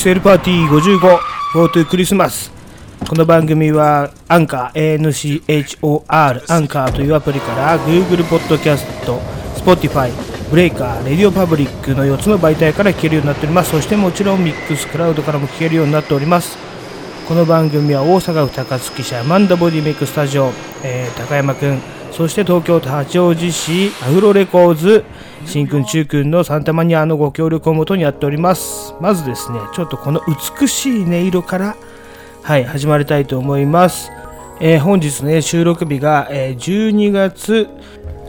キセルパーティー 55GoTo クリスマスこの番組はアンカー ANCHOR アンカーというアプリから Google ポッドキャスト Spotify Breaker、RadioPublic の4つの媒体から聞けるようになっております。そしてもちろん Mixcloud からも聞けるようになっております。この番組は大阪府高槻市アマンダボディメイクスタジオ、えー、高山くん、そして東京都八王子市アフロレコーズ、新君中君のサンタマニアのご協力をもとにやっております。まずですね、ちょっとこの美しい音色から、はい、始まりたいと思います。えー、本日ね、収録日が、えー、12月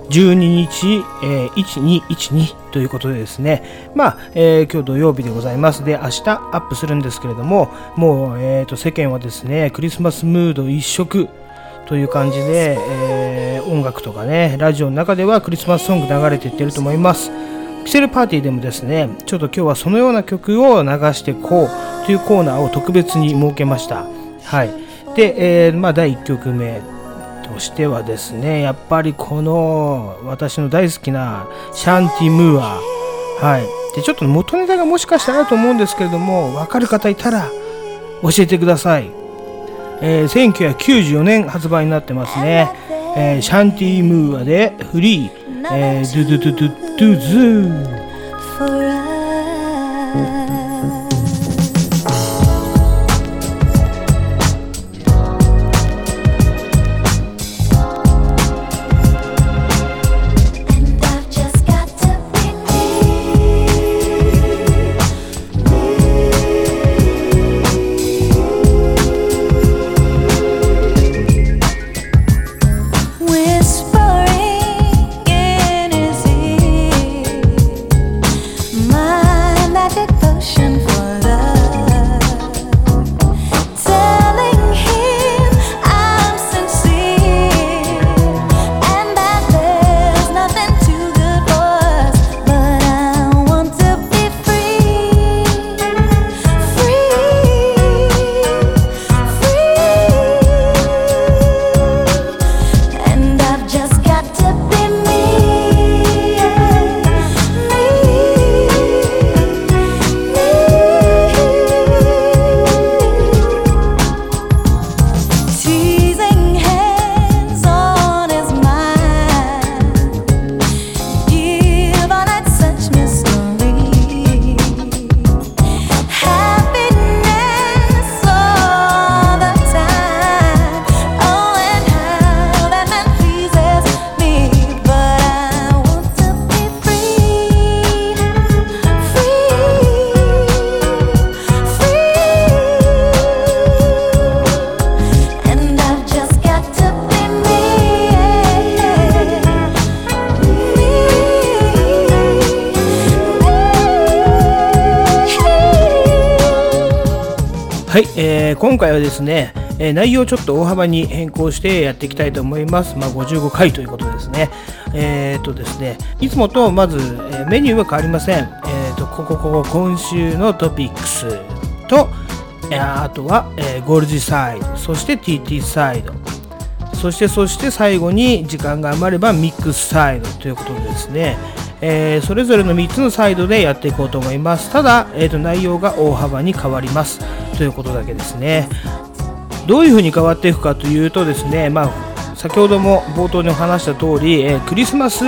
12日、えー、1212ということでですね、まあ、えー、今日土曜日でございます。で、明日アップするんですけれども、もう、えーと、世間はですね、クリスマスムード一色という感じで、えー、音楽とかね、ラジオの中ではクリスマスソング流れていってると思います。ピセルパーティーでもですね、ちょっと今日はそのような曲を流してこうというコーナーを特別に設けました。はい。で、えー、まあ、第1曲目、としてはですねやっぱりこの私の大好きなシャンティ・ムーアはいでちょっと元ネタがもしかしたらと思うんですけれども分かる方いたら教えてください、えー、1994年発売になってますね、えー、シャンティ・ムーアでフリー、えー、ドゥドゥドゥドゥドゥズー。回はですね、え、内容をちょっと大幅に変更してやっていきたいと思います。まあ、55回ということですね。えっ、とですね、いつもとまず、え、メニューは変わりません。えっ、と、ここ、ここ、今週のトピックスと、えあとは、えゴールジサイド、そして TT サイド、そして、そして最後に時間が余ればミックスサイドということでですね、えー、それぞれの3つのサイドでやっていこうと思います。ただ、えーと、内容が大幅に変わりますということだけですね。どういうふうに変わっていくかというとですね、まあ、先ほども冒頭にお話した通り、えー、クリスマス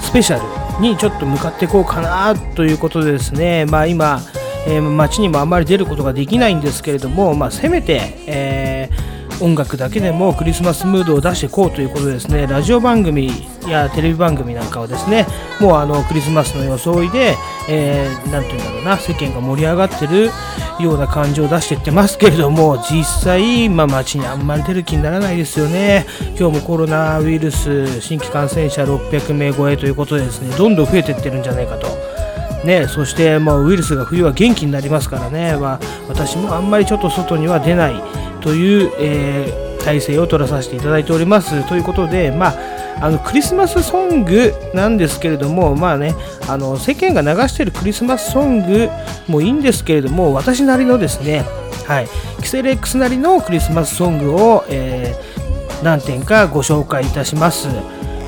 スペシャルにちょっと向かっていこうかなということでですね、まあ、今、えー、街にもあまり出ることができないんですけれども、まあ、せめて、えー音楽だけでもクリスマスムードを出していこうということですねラジオ番組やテレビ番組なんかはですねもうあのクリスマスの装いで、えー、て言うんだろうな世間が盛り上がってるような感じを出してってますけれども実際、まあ、街にあんまり出る気にならないですよね。今日もコロナウイルス新規感染者600名超えということでですねどんどん増えていってるんじゃないかと。ね、そして、まあ、ウイルスが冬は元気になりますからね、まあ、私もあんまりちょっと外には出ないという、えー、体制を取らさせていただいております。ということで、まあ、あのクリスマスソングなんですけれども、まあね、あの世間が流しているクリスマスソングもいいんですけれども、私なりのですね、はい、キセレックスなりのクリスマスソングを、えー、何点かご紹介いたします。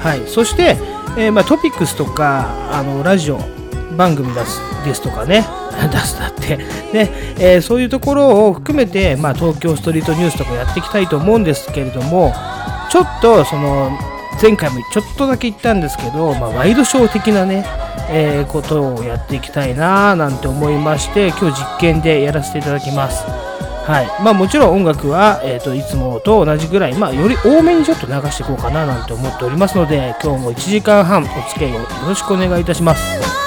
はい、そして、えー、まあ、トピックスとかあのラジオ番組出すですとかね 出すだってね、えー、そういうところを含めて、まあ、東京ストリートニュースとかやっていきたいと思うんですけれどもちょっとその前回もちょっとだけ言ったんですけど、まあ、ワイドショー的なね、えー、ことをやっていきたいななんて思いまして今日実験でやらせていただきます。はいまあ、もちろん音楽は、えーと、いつもと同じぐらい、まあ、より多めにちょっと流していこうかななんて思っておりますので今日も1時間半お付き合いをよろしくお願いいたします。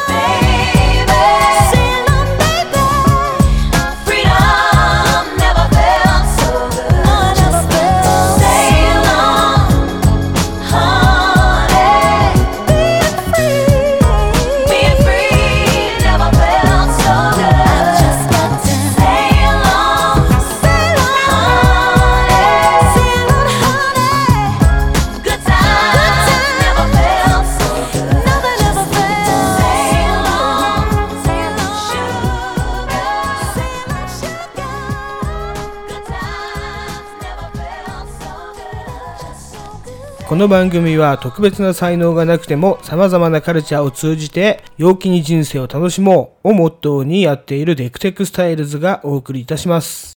この番組は特別な才能がなくても様々なカルチャーを通じて陽気に人生を楽しもうをモットーにやっているデクテクスタイルズがお送りいたします。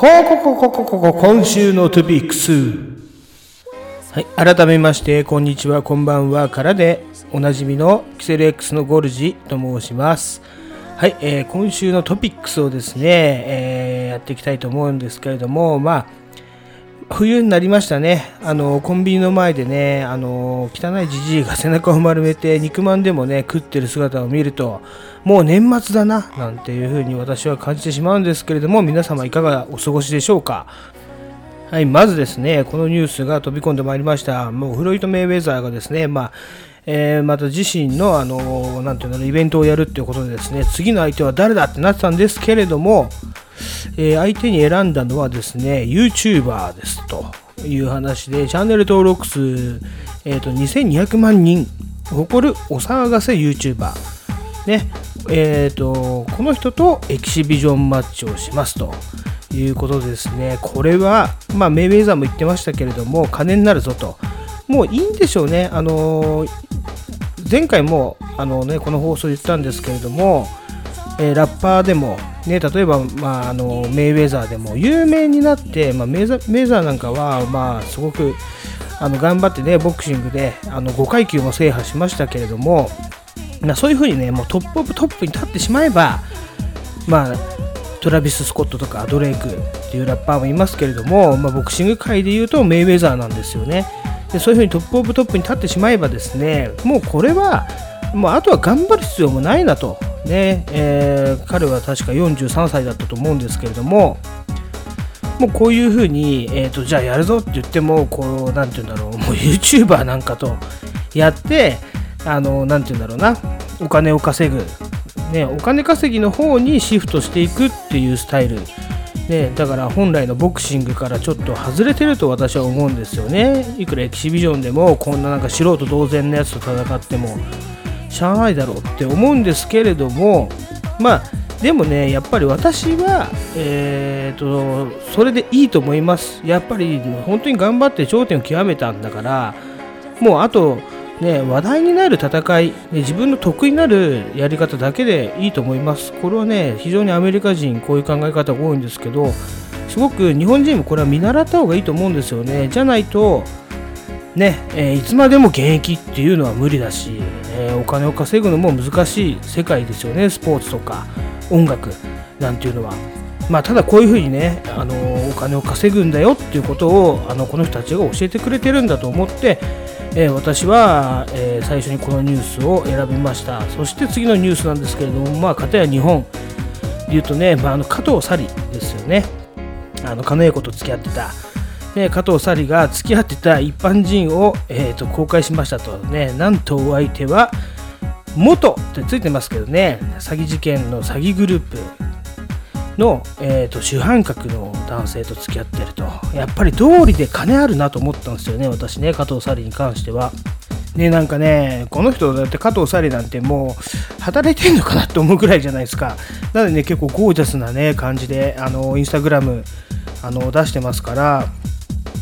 こここここここ今週のトピックス。はい改めましてこんにちはこんばんはからでおなじみのキセル X のゴルジと申します。はい、えー、今週のトピックスをですね、えー、やっていきたいと思うんですけれどもまあ冬になりましたね。あの、コンビニの前でね、あの、汚いじじいが背中を丸めて肉まんでもね、食ってる姿を見ると、もう年末だな、なんていうふうに私は感じてしまうんですけれども、皆様いかがお過ごしでしょうか。はい、まずですね、このニュースが飛び込んでまいりました。もうフロイト・メイウェザーがですね、まあ、えー、また自身の、あの、なんていうの、イベントをやるっていうことでですね、次の相手は誰だってなってたんですけれども、えー、相手に選んだのはですね、YouTuber ですという話で、チャンネル登録数、えーと、2200万人誇るお騒がせ YouTuber。ね、えーと、この人とエキシビジョンマッチをしますということでですね、これは、まあ、メイウェザーも言ってましたけれども、金になるぞと。もういいんでしょうね。あのー、前回もあの、ね、この放送言ったんですけれども、えー、ラッパーでも、ね、例えば、まあ、あのメイウェザーでも有名になって、まあ、メイザメイザーなんかは、まあ、すごくあの頑張ってねボクシングであの5階級も制覇しましたけれども、まあ、そういうふうにねもうトップオブトップに立ってしまえば、まあ、トラビス・スコットとかドレイクっていうラッパーもいますけれども、まあ、ボクシング界でいうとメイウェザーなんですよね。でそういうふうにトップオブトップに立ってしまえばですねもうこれはもうあとは頑張る必要もないなと。ねえー、彼は確か43歳だったと思うんですけれどももうこういうふうに、えーと、じゃあやるぞって言ってもこうなんて言うんだろうもう YouTuber なんかとやってあのなんて言うんだろうなお金を稼ぐ、ね、お金稼ぎの方にシフトしていくっていうスタイル。ね、だから本来のボクシングからちょっと外れてると私は思うんですよね。いくらエキシビジョンでもこんななんか素人同然のやつと戦ってもしゃあないだろうって思うんですけれどもまあでもねやっぱり私はえーと、それでいいと思います。やっぱり本当に頑張って頂点を極めたんだからもうあとね話題になる戦い、ね、自分の得意になるやり方だけでいいと思います。これはね非常にアメリカ人こういう考え方が多いんですけどすごく日本人もこれは見習った方がいいと思うんですよね。じゃないとね、えー、いつまでも現役っていうのは無理だし、えー、お金を稼ぐのも難しい世界ですよね。スポーツとか音楽なんていうのは。まあ、ただこういうふうにねあのお金を稼ぐんだよっていうことをあのこの人たちが教えてくれてるんだと思ってえー、私は、えー、最初にこのニュースを選びました。そして次のニュースなんですけれどもまあ片や日本。で言うとね、まあ、あの加藤紗里ですよね。あの狩野英孝と付き合ってた、ね、加藤紗里が付き合ってた一般人を、えーと、公開しましたとね。なんとお相手は元ってついてますけどね。詐欺事件の詐欺グループ。の、えーと、主犯格の男性と付き合ってると。やっぱり道理で金あるなと思ったんですよね私ね加藤紗里に関しては。ねなんかねこの人だって加藤紗里なんてもう働いてんのかなって思うぐらいじゃないですか。なのでね結構ゴージャスなね感じであのインスタグラムあの出してますから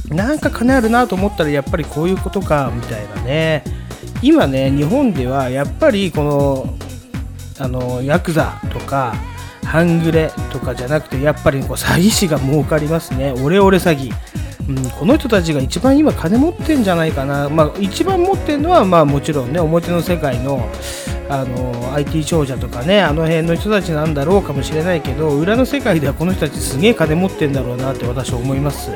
なんか金あるなと思ったらやっぱりこういうことかみたいなね。今ね日本ではやっぱりこのあのヤクザとか半グレとかじゃなくてやっぱりこう詐欺師が儲かりますねオレオレ詐欺、うん、この人たちが一番今金持ってんじゃないかな、まあ、一番持ってるのはまあもちろんね表の世界のあの IT 長者とかねあの辺の人たちなんだろうかもしれないけど裏の世界ではこの人たちすげえ金持ってんだろうなって私は思います。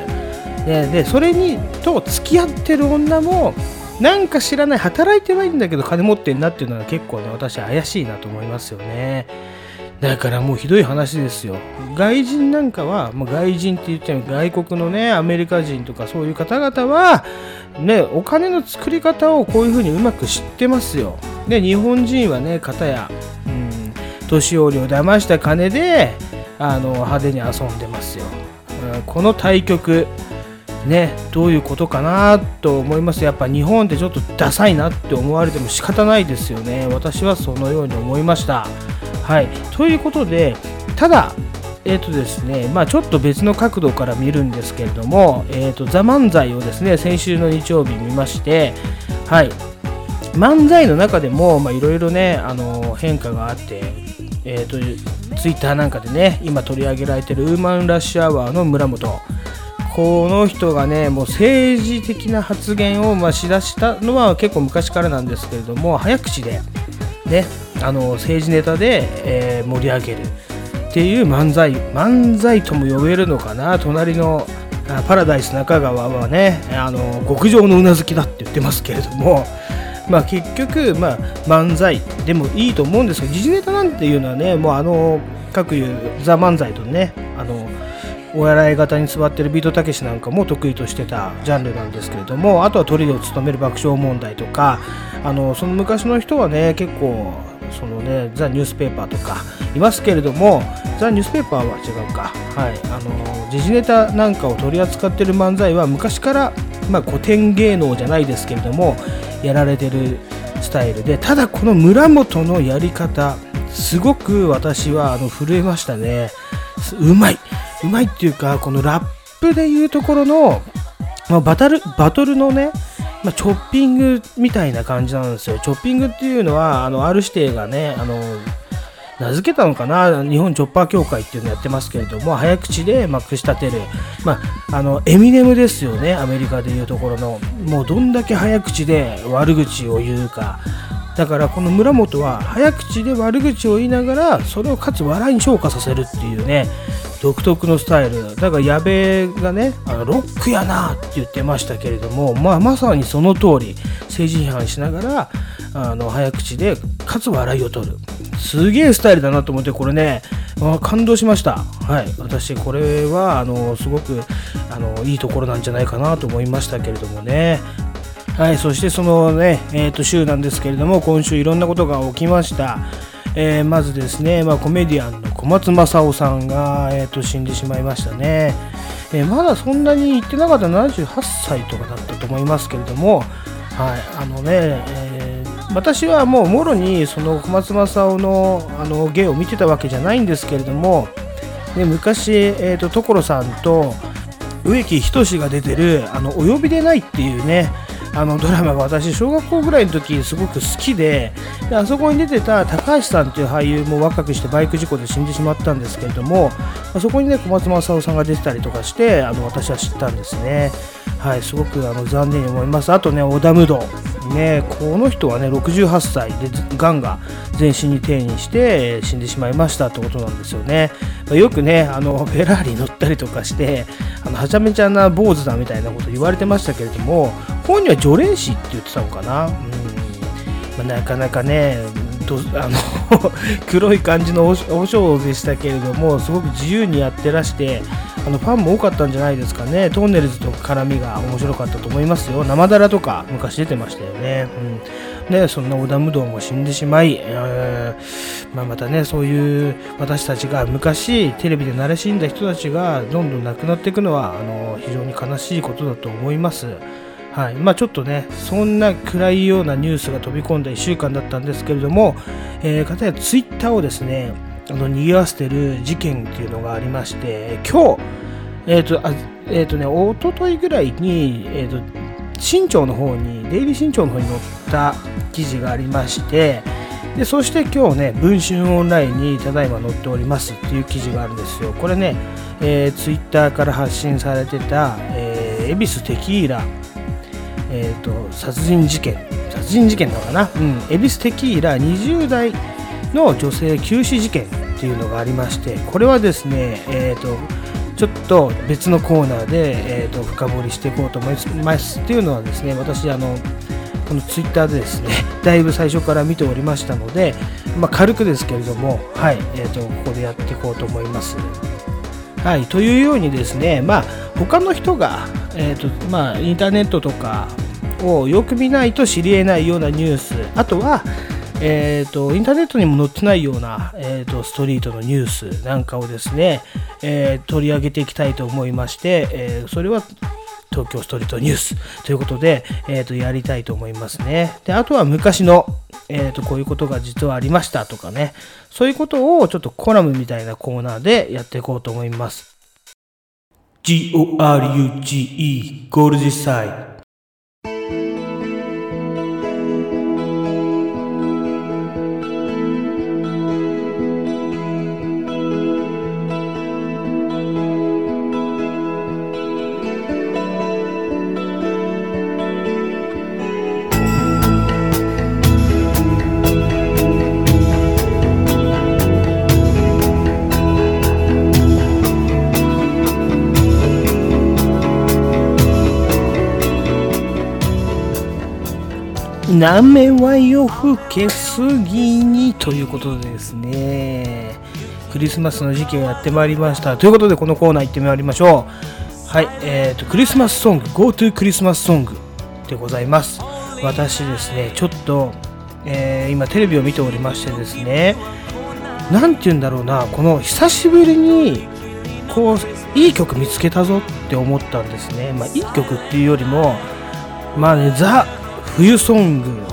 ででそれにと付き合ってる女もなんか知らない働いてないんだけど金持ってんなっていうのは結構ね私怪しいなと思いますよね。だからもうひどい話ですよ。外人なんかは、まあ、外人って言っちゃう外国のね、アメリカ人とかそういう方々は、ね、お金の作り方をこういうふうにうまく知ってますよ。で、日本人はね、方や、うん、年寄りを騙した金で、あの派手に遊んでますよ。うんこの対局、ね、どういうことかなと思います。やっぱ日本ってちょっとダサいなって思われても仕方ないですよね。私はそのように思いました。はい、ということで、ただ、えーとですねまあ、ちょっと別の角度から見るんですけれども、えーと、ザ・漫才をですね先週の日曜日見まして、はい、漫才の中でもいろいろねあの変化があって、えーと、ツイッターなんかでね今取り上げられているウーマンラッシュアワーの村本この人がねもう政治的な発言をましだしたのは結構昔からなんですけれども早口でねあの政治ネタで、えー、盛り上げるっていう漫才漫才とも呼べるのかな隣のパラダイス中川はねあの極上のうなずきだって言ってますけれどもまあ結局、まあ、漫才でもいいと思うんですけど時事ネタなんていうのはねもうあの各いうザ・漫才とねあのお笑い型に座ってるビートたけしなんかも得意としてたジャンルなんですけれどもあとはトリを務める爆笑問題とかあのその昔の人はね結構そのねザ・ニュースペーパーとかいますけれどもザ・ニュースペーパーは違うか。はい。あの時事ネタなんかを取り扱ってる漫才は昔からまあ、古典芸能じゃないですけれどもやられてるスタイルでただこの村本のやり方すごく私はあの震えましたね。うまい。うまいっていうかこのラップでいうところの、まあ、バトルバトルのねまあ、チョッピングみたいな感じなんですよ。チョッピングっていうのは、あの、ある指定がね、あの、名付けたのかな日本チョッパー協会っていうのやってますけれども早口でまくし立てる、まあ、あのエミネムですよねアメリカでいうところの。もうどんだけ早口で悪口を言うか。だからこの村本は早口で悪口を言いながらそれをかつ笑いに昇華させるっていうね独特のスタイル。だから矢部がねあのロックやなって言ってましたけれども、まあ、まさにその通り政治批判しながらあの早口でかつ笑いを取る。すげえスタイルだなと思ってこれね感動しました。はい。私これはあのすごくあのいいところなんじゃないかなと思いましたけれどもね。はい、そしてそのね、えー、と週なんですけれども、今週いろんなことが起きました。えー、まずですね、まあ、コメディアンの小松政夫さんが、えー、と死んでしまいましたね、えー、まだそんなに行ってなかった78歳とかだったと思いますけれども、はい、あのね、えー、私はもうもろにその小松政夫のあの芸を見てたわけじゃないんですけれども、ね、昔、えーと、所さんと植木仁が出てる「あのお呼びでない」っていうねあのドラマが私小学校ぐらいの時すごく好きでであそこに出てた高橋さんっていう俳優も若くしてバイク事故で死んでしまったんですけれどもあそこにね小松政夫さんが出てたりとかしてあの私は知ったんですね。はいすごくあの残念に思います。あとね織田無道。ね、この人はね68歳でがんが全身に転移して死んでしまいましたってことなんですよね。よくねあのフェラーリ乗ったりとかしてあのはちゃめちゃな坊主だみたいなこと言われてましたけれども本人は除霊師って言ってたのかな？うん。まあ、なかなかねと あの黒い感じのお尚でしたけれどもすごく自由にやってらしてあのファンも多かったんじゃないですかね。トンネルズと絡みが面白かったと思いますよ。生だらとか昔出てましたよね,、うん、そんな織田無道も死んでしまい、えー、まあ、またねそういう私たちが昔テレビで慣れ死んだ人たちがどんどん亡くなっていくのはあの非常に悲しいことだと思います。はいまあ、ちょっとね、そんな暗いようなニュースが飛び込んだ1週間だったんですけれども、えー、かたやツイッターをですね、あの賑わせてる事件っていうのがありまして、今日、えっ、ー、と、あえっ、ー、とね、一昨日ぐらいに、えっ、と、新潮の方に、デイリー新潮の方に載った記事がありまして、でそして今日ね、文春オンラインにただいま載っておりますっていう記事があるんですよ。これね、えー、ツイッターから発信されてた、えー、恵比寿テキーラえーと、殺人事件殺人事件なのかな、うん、恵比寿テキーラ20代の女性急死事件っていうのがありましてこれはですね、えーと、ちょっと別のコーナーで、えーと、深掘りしていこうと思います。っていうのはですね私あのこのツイッターでですね だいぶ最初から見ておりましたので、まあ、軽くですけれどもはい、えー、とここでやっていこうと思います。はい、というようにですね、まあ、他の人が、えーとまあ、インターネットとかをよく見ないと知り得ないようなニュースあとは、えーと、インターネットにも載ってないような、えーと、ストリートのニュースなんかをですね、えー、取り上げていきたいと思いまして、えー、それは東京ストリートニュースということで、えーと、やりたいと思いますね。であとは昔の、えーと、こういうことが実はありましたとかね、そういうことをちょっとコラムみたいなコーナーでやっていこうと思います。G-O-R-U-G-E ゴール実際なめは夜更けすぎにということでですね、クリスマスの時期がやってまいりました。ということで、このコーナー行ってまいりましょう。はい、えっ、ー、と、クリスマスソング、GoTo クリスマスソングでございます。私ですね、ちょっと、えー、今テレビを見ておりましてですね、なんて言うんだろうな、この久しぶりに、こう、いい曲見つけたぞって思ったんですね。まあ、いい曲っていうよりも、まあね、ザ・冬ソング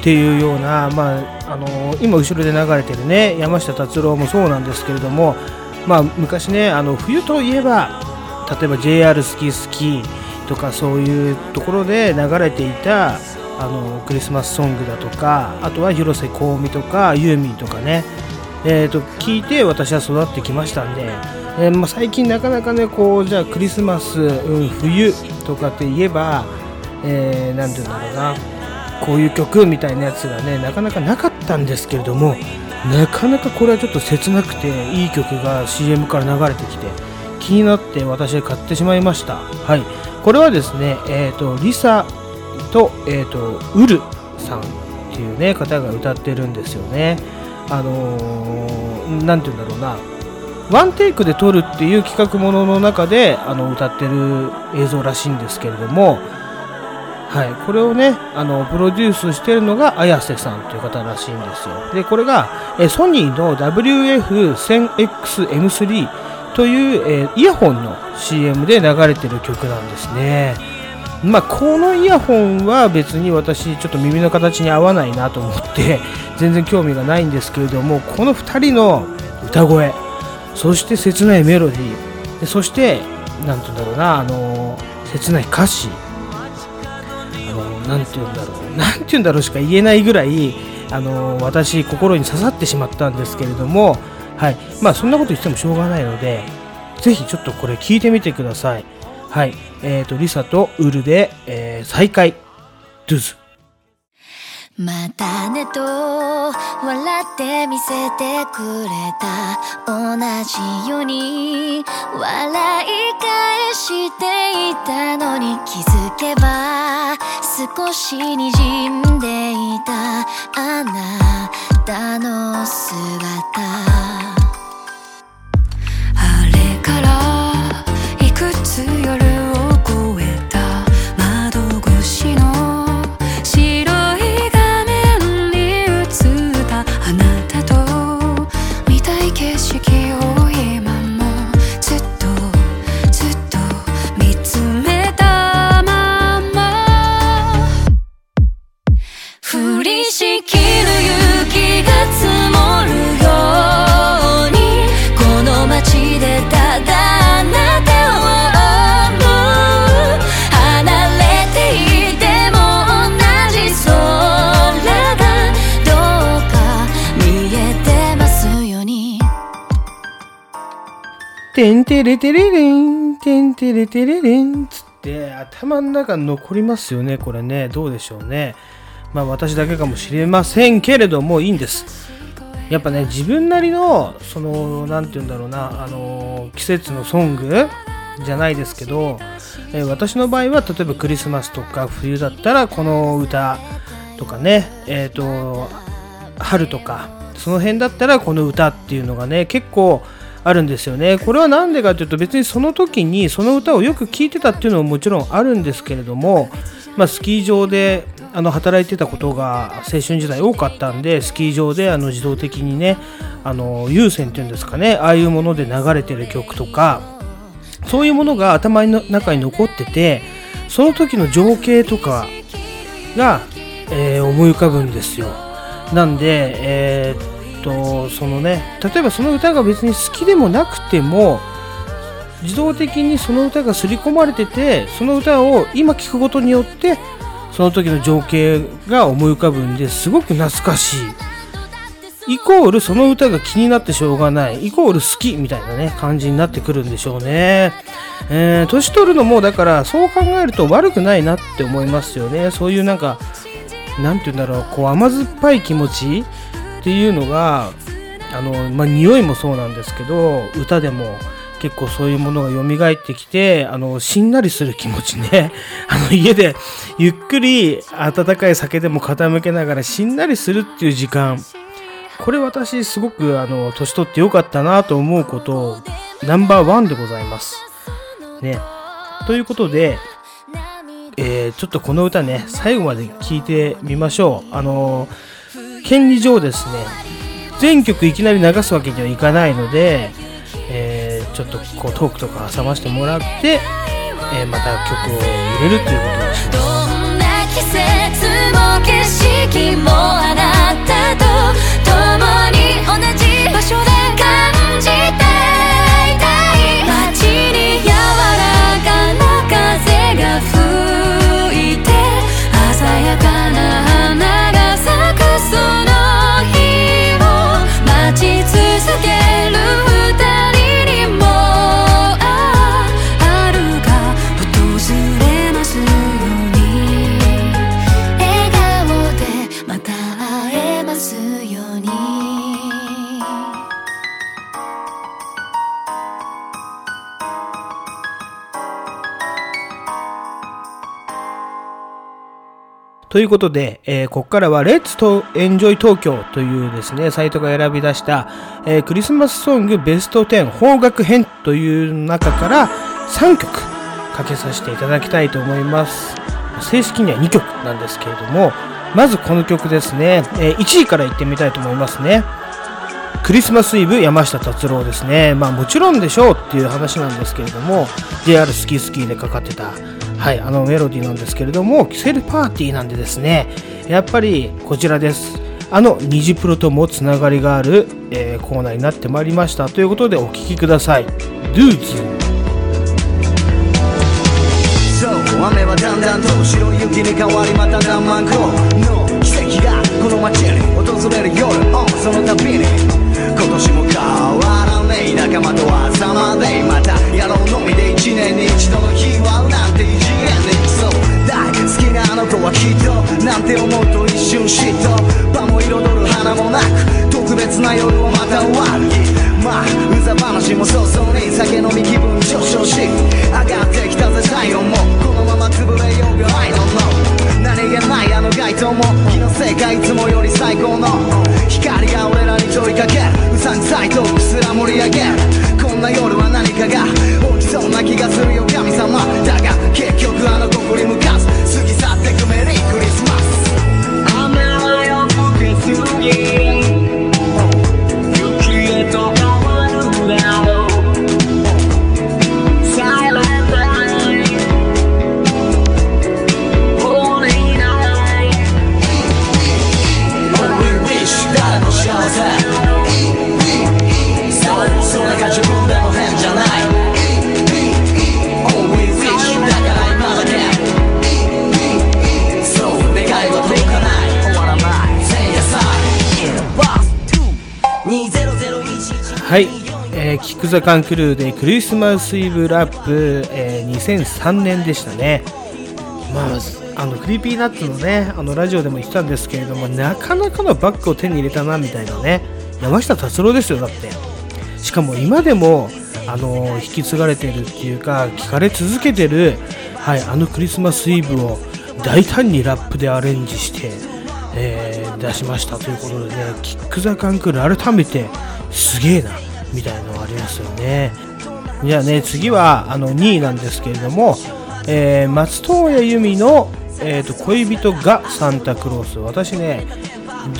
っていうような、まあ、あの今後ろで流れてるね山下達郎もそうなんですけれども、まあ、昔ねあの冬といえば例えば JR 好き好きとかそういうところで流れていたあのクリスマスソングだとかあとは広瀬香美とかユーミンとかね、えーと、聞いて私は育ってきましたんで、えー、まあ、最近なかなかねこうじゃあクリスマス、うん、冬とかって言えばえー、て言うんだろうな。こういう曲みたいなやつがねなかなかなかったんですけれどもなかなかこれはちょっと切なくていい曲が CM から流れてきて気になって私は買ってしまいました。はい。これはですねえっ、ー、とリサと,、えーと、ウルさんっていうね方が歌ってるんですよね。あの何、ー、て言うんだろうな。ワンテイクで撮るっていう企画ものの中であの歌ってる映像らしいんですけれどもはい、これをねあのプロデュースしてるのが綾瀬さんという方らしいんですよ。でこれがえソニーの WF1000XM3 という、えイヤホンの CM で流れてる曲なんですね。まあ、このイヤホンは別に私ちょっと耳の形に合わないなと思って 全然興味がないんですけれどもこの2人の歌声そして切ないメロディーそして何て言うんだろうなあの切ない歌詞何て言うんだろう。何て言うんだろうしか言えないぐらいあの私心に刺さってしまったんですけれどもはい。まあそんなこと言ってもしょうがないのでぜひちょっとこれ聞いてみてください。はい。えーと、リサとウルで、えー、再会。ドゥズ。またねと笑って見せてくれた同じように笑い返していたのに気づけば少し滲んでいたあなたの姿。あれからいくつてんてれてれれん、てんてれてれれん、つって頭の中に残りますよね、これね。どうでしょうね。まあ私だけかもしれませんけれども、いいんです。やっぱね、自分なりの、その、なんて言うんだろうな、あの、季節のソングじゃないですけど、え私の場合は、例えばクリスマスとか冬だったら、この歌とかね、えっ、ー、と、春とか、その辺だったらこの歌っていうのがね、結構、あるんですよね。これは何でかというと別にその時にその歌をよく聴いてたっていうのももちろんあるんですけれども、まあ、スキー場であの働いてたことが青春時代多かったんでスキー場であの自動的にねあの有線っていうんですかねああいうもので流れてる曲とかそういうものが頭の中に残っててその時の情景とかが、えー、思い浮かぶんですよ。なんで、えーとそのね例えばその歌が別に好きでもなくても自動的にその歌が刷り込まれててその歌を今聴くことによってその時の情景が思い浮かぶんですごく懐かしい。イコールその歌が気になってしょうがない。イコール好きみたいなね感じになってくるんでしょうね。えー、年取るのもだからそう考えると悪くないなって思いますよね。そういうなんかなんて言うんだろう。こう甘酸っぱい気持ち。っていうのがあの、まあ、匂いもそうなんですけど歌でも結構そういうものが蘇ってきてあのしんなりする気持ちね あの家でゆっくり温かい酒でも傾けながらしんなりするっていう時間これ私すごくあの年取ってよかったなと思うことナンバーワンでございます。ね。ということで、えー、ちょっとこの歌ね最後まで聴いてみましょう。あのー権利上ですね全曲いきなり流すわけにはいかないので、えー、ちょっとこうトークとか挟ましてもらって、えー、また曲を入れるということにします。ということで、えー、ここからは Let's Enjoy Tokyo というですね、サイトが選び出した、えー、クリスマスソングベスト10邦楽編という中から3曲かけさせていただきたいと思います。正式には2曲なんですけれども、まずこの曲ですね、えー、1位からいってみたいと思いますね。クリスマスイブ山下達郎ですね。まあもちろんでしょうっていう話なんですけれども、JR スキースキーでかかってたはい、あのメロディーなんですけれども、キセルパーティーなんでですね、やっぱりこちらです。あのニジプロともつながりがある、えー、コーナーになってまいりました。ということでお聴きください。ドゥーズ雨はだんだんと白い雪に変わりまた何万個の奇跡がこの街に訪れる夜。を、その度に。今年も変わらねえ仲間と朝までまたやろうのみで一年に一度の日はなんて異次元でそう大好きなあの子はきっとなんて思うと一瞬嫉妬場も彩る花もなく特別な夜をまた終わるまあうざ話も早々に酒飲み気分上昇し上がってきたぜ体温もこのまま潰れようが I don't know 何気ないあの街灯も気のせいかいつもより最高の光が俺らに問いかけるうさんくさいトークすら盛り上げるこんな夜は何かがそうな気がするよ。神様。だが結局あのここに向かず。過ぎ去ってくメリークリスマス。雨はよ吹けすぎはい、えー、 KICK THE CAN CREW でクリスマスイブラップ、えー2003年でしたね。まあ、あの Creepy Nuts のね、あのラジオでも言ってたんですけれども、なかなかのバッグを手に入れたなみたいなね、山下達郎ですよ、だって。しかも今でも、あの引き継がれてるっていうか、聞かれ続けてる、はい、あのクリスマスイブを大胆にラップでアレンジして、えー出しましたということでね、キック・ザ・カンクルー改めてすげえなみたいなのありますよね。じゃあね、次はあの2位なんですけれども、えー松任谷由実の、えーと恋人がサンタクロース。私ね、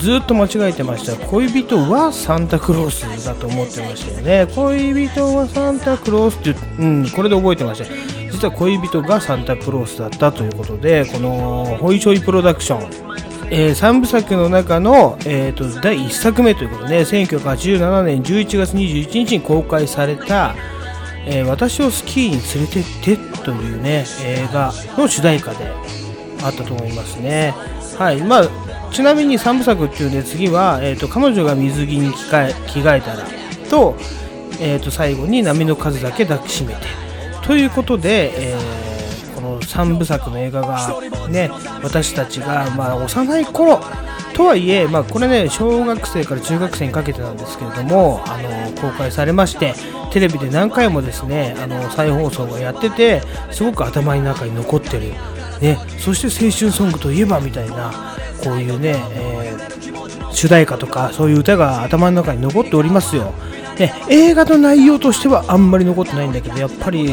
ずっと間違えてました。恋人はサンタクロースだと思ってましたよね。恋人はサンタクロースって、うん、これで覚えてました。実は恋人がサンタクロースだったということで、このホイチョイプロダクション、え3部作の中の、えー、と第1作目ということで、1987年11月21日に公開された、えー私をスキーに連れてってというね、映画の主題歌であったと思いますね。はい。まあ、ちなみに3部作っていうね、次は、えー、と彼女が水着に着替え着替えたらと、えー、と最後に波の数だけ抱きしめてということで、えー3部作の映画がね私たちがまあ幼い頃とはいえ、まあ、これね小学生から中学生にかけてなんですけれどもあの公開されましてテレビで何回もですねあの再放送がやっててすごく頭の中に残ってる、ね、そして青春ソングといえばみたいなこういうね、えー主題歌とかそういう歌が頭の中に残っておりますよ。で映画の内容としてはあんまり残ってないんだけどやっぱり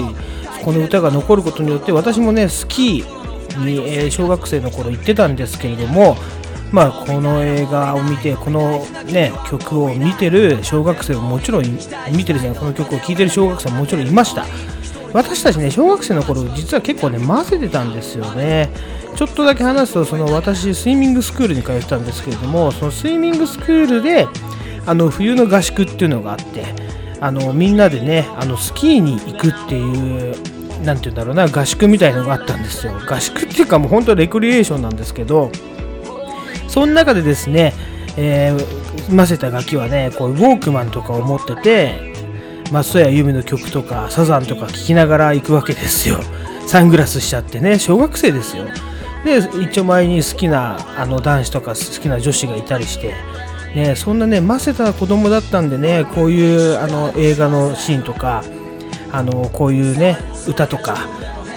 この歌が残ることによって私もねスキーに、えー小学生の頃行ってたんですけれどもまあこの映画を見てこのね曲を見てる小学生ももちろん見てるじゃんこの曲を聴いてる小学生ももちろんいました。私たちね小学生の頃実は結構ね混ぜてたんですよね。ちょっとだけ話すとその私スイミングスクールに通ってたんですけれどもそのスイミングスクールであの冬の合宿っていうのがあってあのみんなでねあのスキーに行くっていうなんて言うんだろうな合宿みたいのがあったんですよ。合宿っていうかもう本当レクリエーションなんですけどその中でですね、えー、混ぜた楽器はねこうウォークマンとかを持ってて松任谷由実の曲とかサザンとか聴きながら行くわけですよ。サングラスしちゃってね小学生ですよ。で一応前に好きなあの男子とか好きな女子がいたりしてね、そんなね、ませた子供だったんでね、こういうあの映画のシーンとか、あのこういうね、歌とか、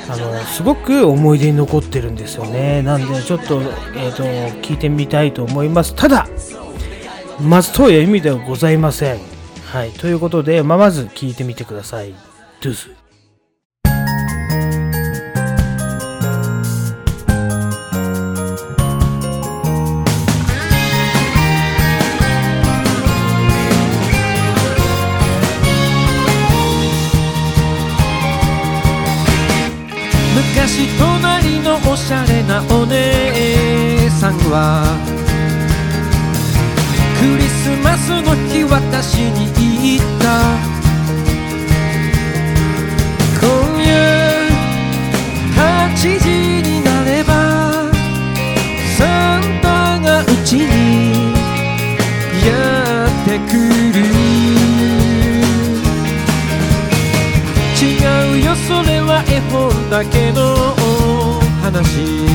あのすごく思い出に残ってるんですよね。なんで、ちょっと,、えー、と聞いてみたいと思います。ただ、松任谷由実ではございません。はい、ということで、まあ、まず聞いてみてください。ドゥス。おしゃれなお姉さんはクリスマスの日私に言った。今夜8時になればサンタがうちにやってくる。違うよそれは絵本だけの話。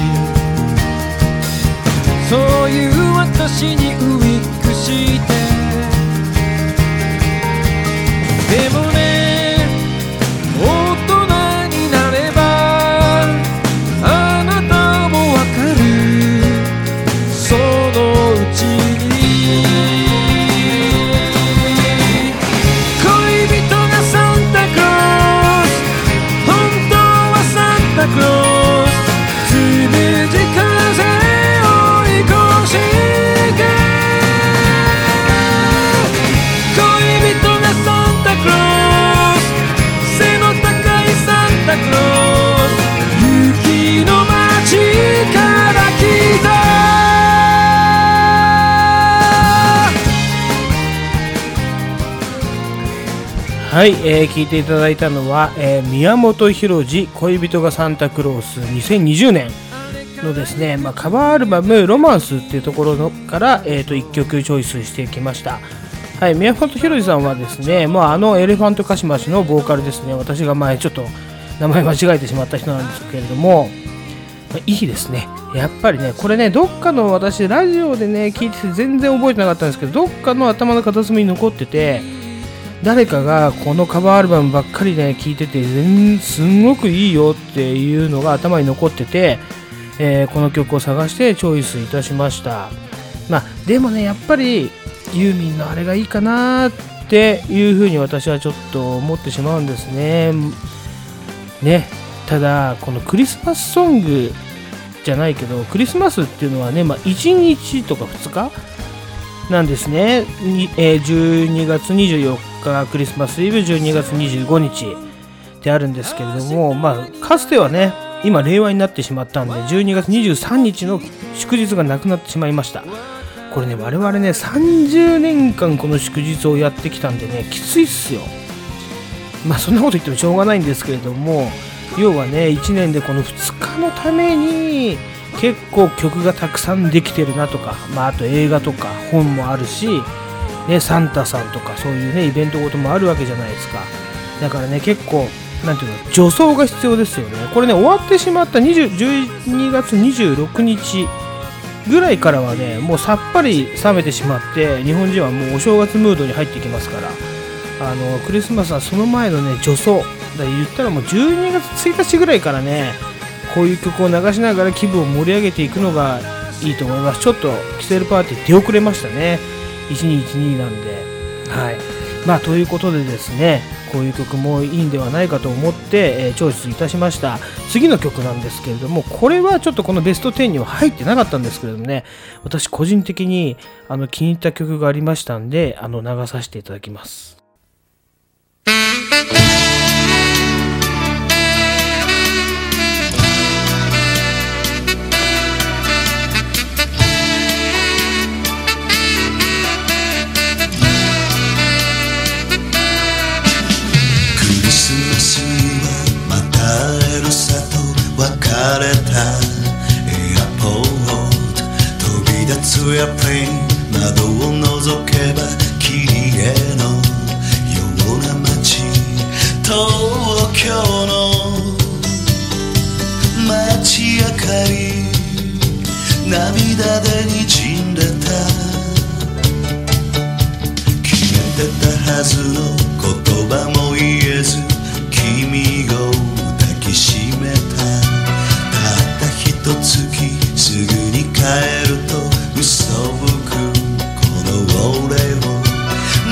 そういう私にウィックして。でもはい、えー聞いていただいたのは、えー宮本浩次恋人がサンタクロース2020年のですね、まあ、カバーアルバム「ロマンス」っていうところのから、えー、と1曲チョイスしてきましたはい宮本浩次さんはですね、まあ、あのエレファントカシマシのボーカルですね私が前ちょっと名前間違えてしまった人なんですけれどもまあいいですね。やっぱりね、これね、どっかの私、ラジオでね、聞いてて全然覚えてなかったんですけど、どっかの頭の片隅に残ってて、誰かがこのカバーアルバムばっかりね、聞いてて、全すんごくいいよっていうのが頭に残ってて、えーこの曲を探してチョイスいたしました。まあ、でもね、やっぱりユーミンのあれがいいかなっていうふうに私はちょっと思ってしまうんですね。ね、ただこのクリスマスソングじゃないけどクリスマスっていうのはね、まあ、1日とか2日なんですね、えー12月24日クリスマスイブ12月25日であるんですけれども、まあ、かつてはね今令和になってしまったんで12月23日の祝日がなくなってしまいました。これね我々ね30年間この祝日をやってきたんでねきついっすよ。まあそんなこと言ってもしょうがないんですけれども要はね1年でこの2日のために結構曲がたくさんできてるなとか、まあ、あと映画とか本もあるし、ね、サンタさんとかそういうねイベントごともあるわけじゃないですか。だからね結構なんていうの助走が必要ですよね。これね終わってしまった20 12月26日ぐらいからはねもうさっぱり冷めてしまって日本人はもうお正月ムードに入ってきますからあのクリスマスはその前のね助走だ言ったらもう12月1日ぐらいからねこういう曲を流しながら気分を盛り上げていくのがいいと思います。ちょっとキセルパーティー出遅れましたね。1212なんで。はい。まあということでですねこういう曲もいいんではないかと思って、えーチョイスいたしました。次の曲なんですけれどもこれはちょっとこのベスト10には入ってなかったんですけれどもね。私個人的にあの気に入った曲がありましたんであの流させていただきます。別れたエアポート。飛び立つエアプレイン。窓を覗けば綺麗の。ような街。東京の。街明かり。涙で滲んでた。決めてたはずの言葉も言えず。君を抱きしめた。と月すぐに帰ると嘘吹くこの俺を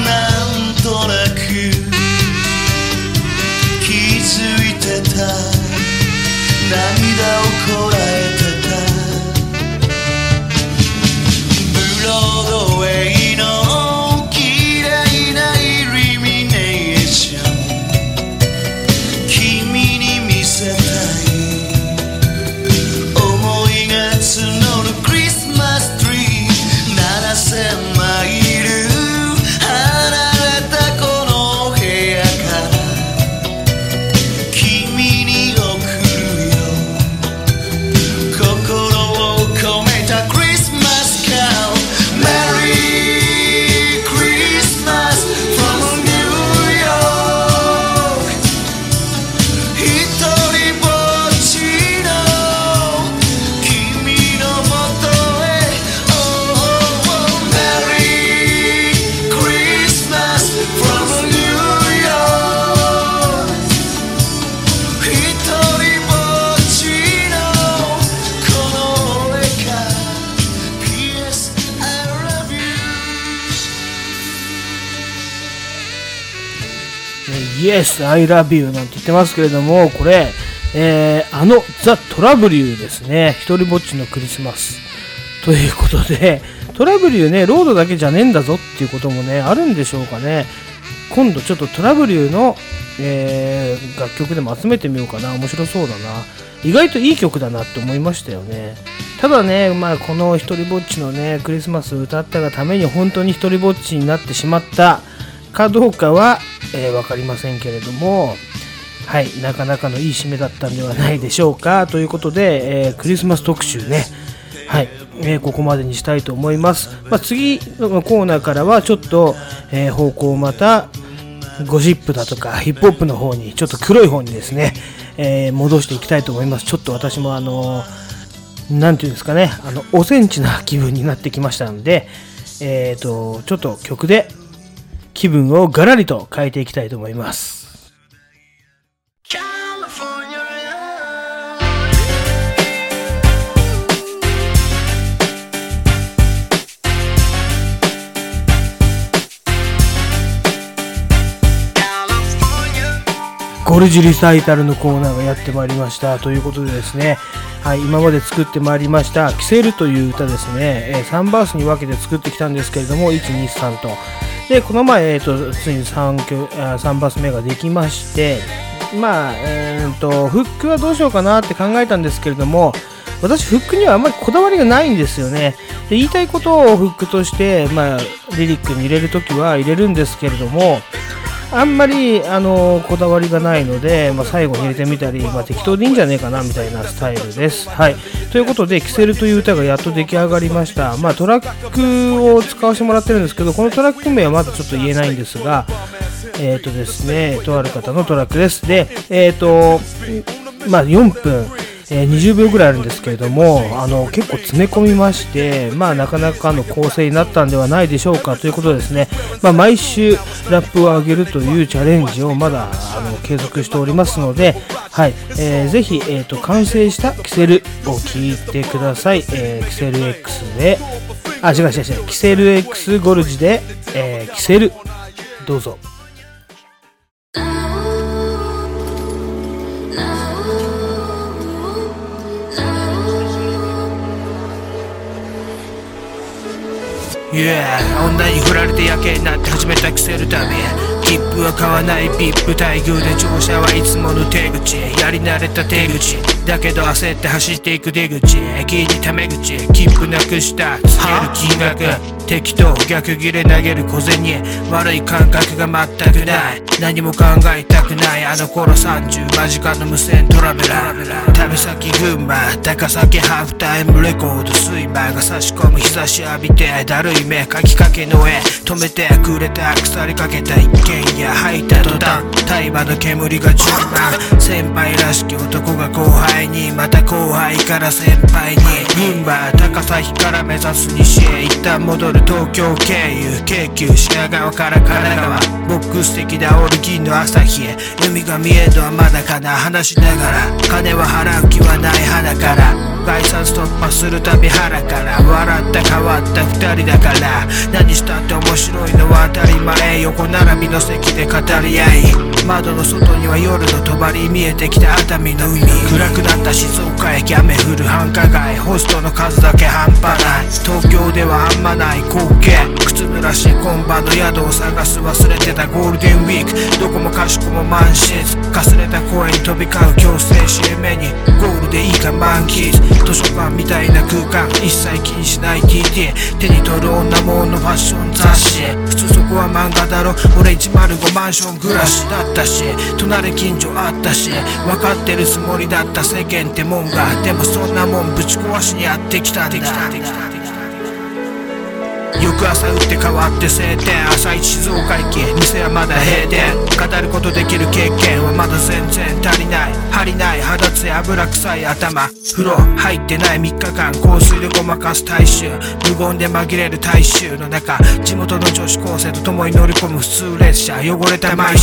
なんとなく気づいてた涙をこらえ Yes, I love you なんて言ってますけれども、これ、えーあのザ・トラブリューですね。一人ぼっちのクリスマス。ということで、トラブリューね、ロードだけじゃねえんだぞっていうこともね、あるんでしょうかね。今度ちょっとトラブリューの、えー楽曲でも集めてみようかな。面白そうだな。意外といい曲だなって思いましたよね。ただね、まあ、この一人ぼっちのね、クリスマス歌ったがために本当に一人ぼっちになってしまったかどうかは、えー、分かりませんけれどもはいなかなかのいい締めだったんではないでしょうか。ということで、えークリスマス特集ね。はい、えーここまでにしたいと思います、まあ、次のコーナーからはちょっと、えー方向をまたゴシップだとかヒップホップの方にちょっと黒い方にですね、えー戻していきたいと思います。ちょっと私もあのなんていうんですかねあのおセンチな気分になってきましたのでえっ、とちょっと曲で気分をガラリと変えていきたいと思います。ゴルジュリサイタルのコーナーがやってまいりました。ということでですね、はい、今まで作ってまいりました「キセル」という歌ですね、え3バースに分けて作ってきたんですけれども123と。でこの前、えー、とついに 3, 3バス目ができましてまあ、えー、とフックはどうしようかなって考えたんですけれども私フックにはあんまりこだわりがないんですよね。で言いたいことをフックとして、まあ、リリックに入れるときは入れるんですけれどもあんまりあのこだわりがないので、まあ、最後に入れてみたり、まあ、適当でいいんじゃねえかなみたいなスタイルです。はい、ということで「キセル」という歌がやっと出来上がりました、まあ、トラックを使わせてもらってるんですけどこのトラック名はまだちょっと言えないんですがえっ、とですねとある方のトラックです。でえっ、とまあ4分。えー20秒ぐらいあるんですけれどもあの結構詰め込みまして、まあ、なかなかの構成になったんではないでしょうかということでですね、まあ、毎週ラップを上げるというチャレンジをまだあの継続しておりますので、はい。えーぜひ、えー、と完成したキセルを聞いてください、えーキセル X であ違う違う違うキセル X ゴルジで、えーキセルどうぞ。Yeah 女に振られてやけになって始めたキセル旅切符は買わない VIP 待遇で乗車はいつもの手口。やり慣れた手口。だけど焦って走っていく出口。駅にタメ口。切符なくした。つける金額。適当逆切れ投げる小銭。悪い感覚が全くない。何も考えたくない。あの頃30間近の無線トラベラー。旅先群馬。高崎ハーフタイムレコード睡魔が差し込む日差し浴びてだるい目。描きかけの絵。止めてくれた。腐りかけた一軒家入った途端大麻の煙が充満先輩らしき男が後輩にまた後輩から先輩に。群馬高崎から目指す西へ一旦戻る東京経由。京急品川から神奈川。ボックス的なオル銀の朝日へ。海が見えんのはまだかな。話しながら。金は払う気はない花から。外札突破するたび腹から。笑った変わった二人だから。何したって面白いのは当たり前。横並びの席で語り合い窓の外には夜の帳見えてきた熱海の海暗くなった静岡駅雨降る。繁華街ホストの数だけ半端ない東京ではあんまない光景靴濡らし今晩の宿を探す忘れてたゴールデンウィークどこもかしこも満室かすれた声に飛び交う強制締めにゴールでいいか満喫図書館みたいな空間一切気にしない TT 手に取る。女ものファッション雑誌普通そこは漫画だろ俺105マンション暮らしだったし隣近所あったし分かってるつもりだった世間ってもんがでもそんなもんぶち壊しにやってきたできたできた。翌朝打って変わって晴天。朝一静岡駅店はまだ閉店。語ることできる経験はまだ全然足りない。張りない。肌つや油臭い頭。風呂入ってない。3日間。香水でごまかす大衆。無言で紛れる大衆の中。地元の女子高生と共に乗り込む普通列車。汚れたマイ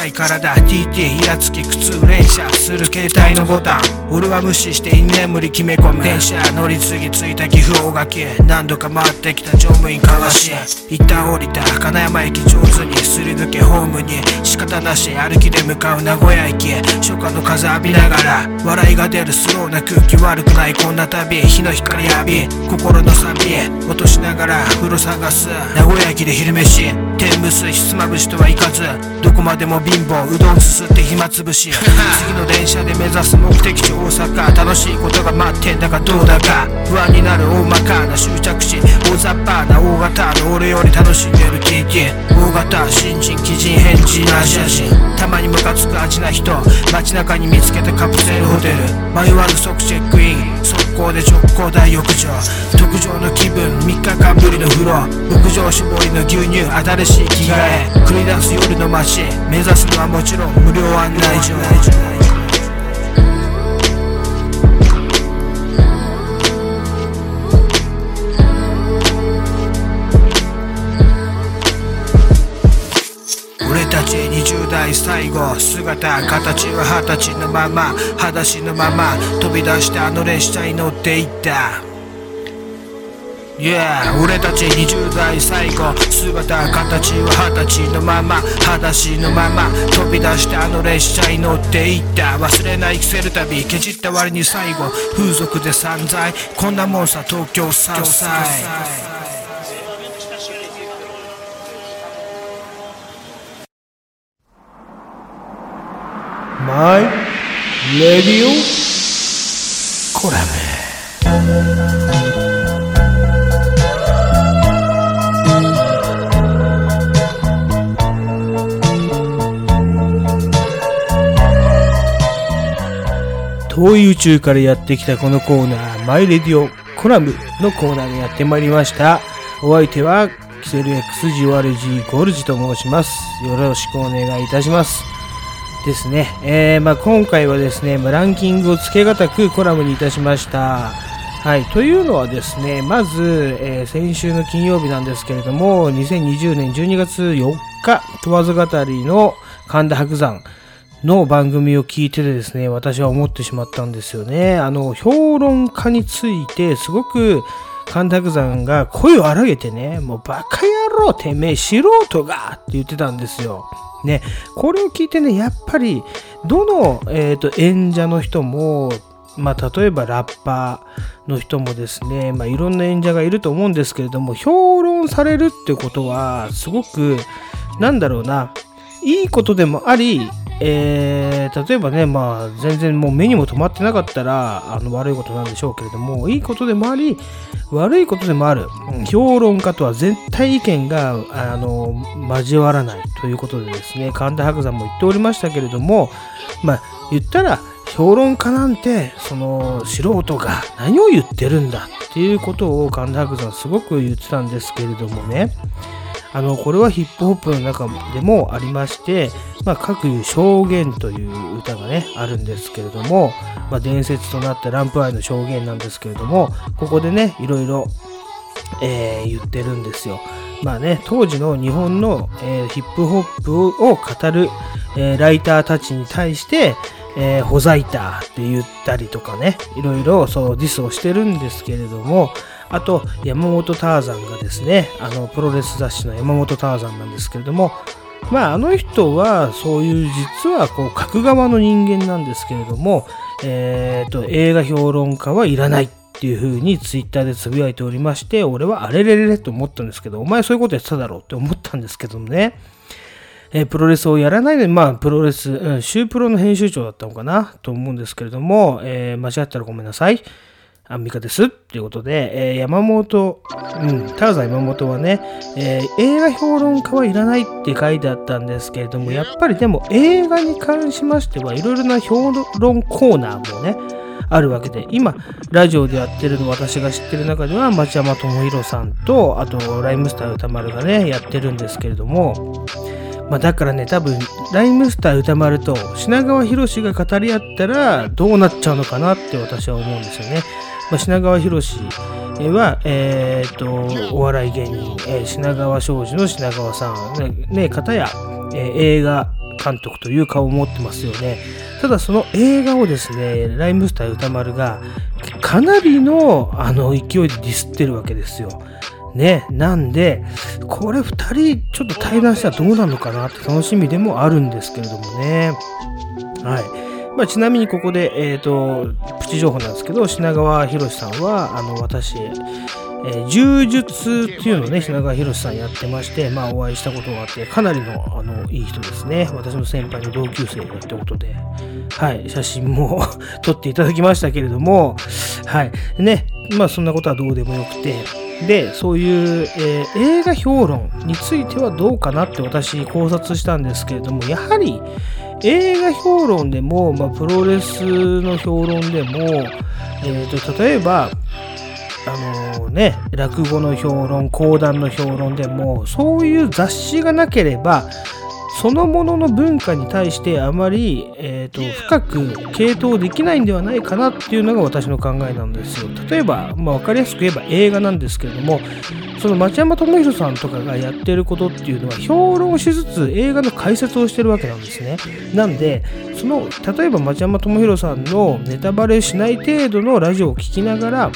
臭い体。TT イラつき苦痛連射する携帯のボタン。俺は無視して居眠り決め込む。電車乗り継ぎ着いた岐阜大垣何度か回ってきた乗務員かわし一旦降りた金山駅上手にすり抜けホームに。仕方なし歩きで向かう名古屋駅へ。初夏の風浴びながら。笑いが出るスローな空気悪くないこんな旅日の光浴び心の錆落としながら風呂探す。名古屋駅で昼飯。天むすひつまぶしとはいかず。どこまでもビ貧乏うどんすすって暇つぶし 次の電車で目指す目的地大阪。楽しいことが待ってんだかどうだか。不安になる大まかな執着心。大雑把な大型の俺より楽しんでる経験大型新人鬼人変人アジア人。たまにムカつく味な人。街中に見つけたカプセルホテル。迷わず即チェックイン速攻で直行大浴場。特上の気分3日間ぶりの風呂。牧場絞りの牛乳新しい着替え。繰り出す夜の街。目指すのはもちろん無料案内所。代最後姿形は二十歳のまま裸足のまま飛び出してあの列車に乗っていった。Yeah 俺たち20代最後姿形は二十歳のまま裸足のまま飛び出してあの列車に乗っていった。忘れない生きせる旅ケチった割に最後風俗で散財こんなもんさ東京サウスサイマイレディオコラム遠い宇宙からやってきたこのコーナー、マイレディオコラムのコーナーにやってまいりました。お相手は、キセル XGORG ゴルジと申します。よろしくお願いいたします。ですね。えーまあ、今回はですね、まあランキングをつけがたくコラムにいたしました。はい。というのはですね、まず、えー先週の金曜日なんですけれども、2020年12月4日、問わず語りの神田伯山の番組を聞いててですね、私は思ってしまったんですよね。あの、評論家について、すごく、神田伯山が声を荒げてね、もうバカ野郎てめえ素人がって言ってたんですよ。ね、これを聞いてね、やっぱり、どの、えー、と演者の人も、まあ、例えばラッパーの人もですね、まあ、いろんな演者がいると思うんですけれども、評論されるってことは、すごく、なんだろうな、いいことでもあり、えー例えばね、まあ、全然もう目にも留まってなかったら、あの悪いことなんでしょうけれども、いいことでもあり、悪いことでもある。うん評論家とは絶対意見が、あの、交わらないということでですね、神田伯山も言っておりましたけれども、まあ、言ったら、評論家なんて、その、素人が何を言ってるんだっていうことを神田伯山すごく言ってたんですけれどもね、あの、これはヒップホップの中でもありまして、まあ、各いう証言という歌がね、あるんですけれども、まあ、伝説となったランプアイの証言なんですけれども、ここでね、いろいろ、えー言ってるんですよ。まあね、当時の日本の、えーヒップホップを語る、えーライターたちに対して、えーホザイターって言ったりとかね、いろいろそうディスをしてるんですけれども、あと山本ターザンがですね、あのプロレス雑誌の山本ターザンなんですけれども、まああの人はそういう実はこう書く側の人間なんですけれども、えーと映画評論家はいらないっていう風にツイッターでつぶやいておりまして、俺はあれれれれと思ったんですけど、お前そういうことやってただろうって思ったんですけどもね。えープロレスをやらないで、まあ、プロレス、うん、シュープロの編集長だったのかなと思うんですけれども、えー間違ったらごめんなさい。アンミカです。っていうことで、えー山本、うん、ターザン山本はね、えー映画評論家はいらないって書いてあったんですけれども、やっぱりでも映画に関しましては、いろいろな評論コーナーもね、あるわけで、今、ラジオでやってるの、私が知ってる中では、町山智博さんと、あと、ライムスター歌丸がね、やってるんですけれども、まあ、だからね、多分、ライムスター歌丸と品川博が語り合ったらどうなっちゃうのかなって私は思うんですよね。まあ、品川博は、えー、と、お笑い芸人、えー品川庄司の品川さん、ね、ね方や、えー映画監督という顔を持ってますよね。ただその映画をですね、ライムスター歌丸がかなりのあの勢いでディスってるわけですよ。ね、なんで、これ2人ちょっと対談したらどうなのかなって楽しみでもあるんですけれどもね。はい。まあ、ちなみにここで、えっ、と、プチ情報なんですけど、品川博さんは、あの、私、えー柔術っていうのをね、品川博さんやってまして、まあお会いしたことがあって、かなりのあのいい人ですね。私の先輩の同級生だってことで、はい、写真も 撮っていただきましたけれども、はい、ね、まあそんなことはどうでもよくて、で、そういう、えー映画評論についてはどうかなって私考察したんですけれども、やはり映画評論でも、まあ、プロレスの評論でも、えー、と例えばあのね落語の評論講談の評論でもそういう雑誌がなければそのものの文化に対してあまり、えー、と深く傾倒できないんではないかなっていうのが私の考えなんですよ。例えば、まあ、分かりやすく言えば映画なんですけれどもその町山智博さんとかがやってることっていうのは評論しつつ映画の解説をしてるわけなんですね。なんでその例えば町山智博さんのネタバレしない程度のラジオを聞きながら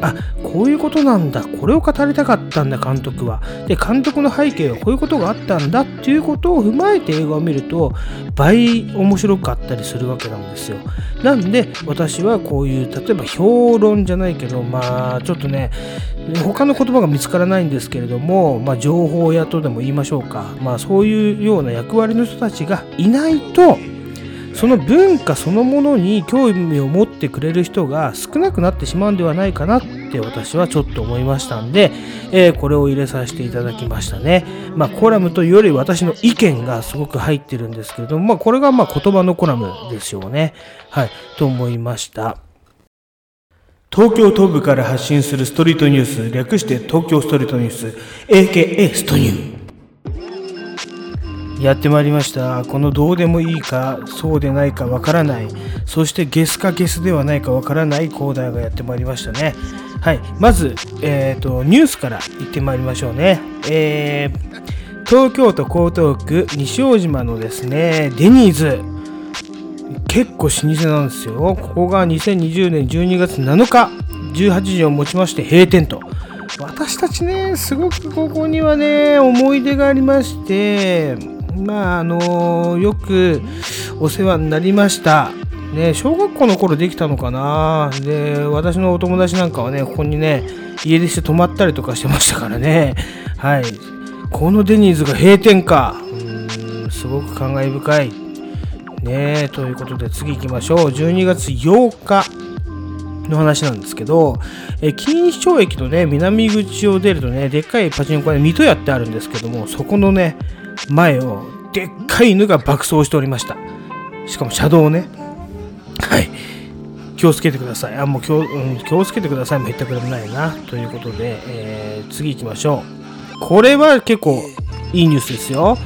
あこういうことなんだこれを語りたかったんだ監督はで監督の背景はこういうことがあったんだっていうことを踏まえて映画を見ると倍面白かったりするわけなんですよ。なんで私はこういう例えば評論じゃないけどまあちょっとね他の言葉が見つからないんですけれども、まあ、情報屋とでも言いましょうか、まあ、そういうような役割の人たちがいないとその文化そのものに興味を持ってくれる人が少なくなってしまうんではないかなって私はちょっと思いましたんで、えーこれを入れさせていただきましたね。まあコラムというより私の意見がすごく入ってるんですけれども、まあこれがまあ言葉のコラムですよね。はい、と思いました。東京東部から発信するストリートニュース、略して東京ストリートニュース、AKA ストニュー。やってまいりました。このどうでもいいか、そうでないかわからない、そしてゲスかゲスではないかわからないコーダーがやってまいりましたね。はい。まず、えっ、と、ニュースから行ってまいりましょうね。えー、東京都江東区西大島のですね、デニーズ。結構老舗なんですよ。ここが2020年12月7日、18時をもちまして閉店と。私たちね、すごくここにはね、思い出がありまして、まあ、あのよくお世話になりました。ね、小学校の頃できたのかなで、私のお友達なんかはね、ここにね、家出して泊まったりとかしてましたからね。はい。このデニーズが閉店か。うーん、すごく感慨深い。ねということで次行きましょう。12月8日の話なんですけど、え錦糸町駅のね、南口を出るとね、でっかいパチンコがね、水戸屋ってあるんですけども、そこのね、前をでっかい犬が爆走しておりました。しかも車道をね。はい。気をつけてください。あ、もう気を,、うん、気をつけてくださいもへったくれもないな。ということで、えー次行きましょう。これは結構いいニュースですよ。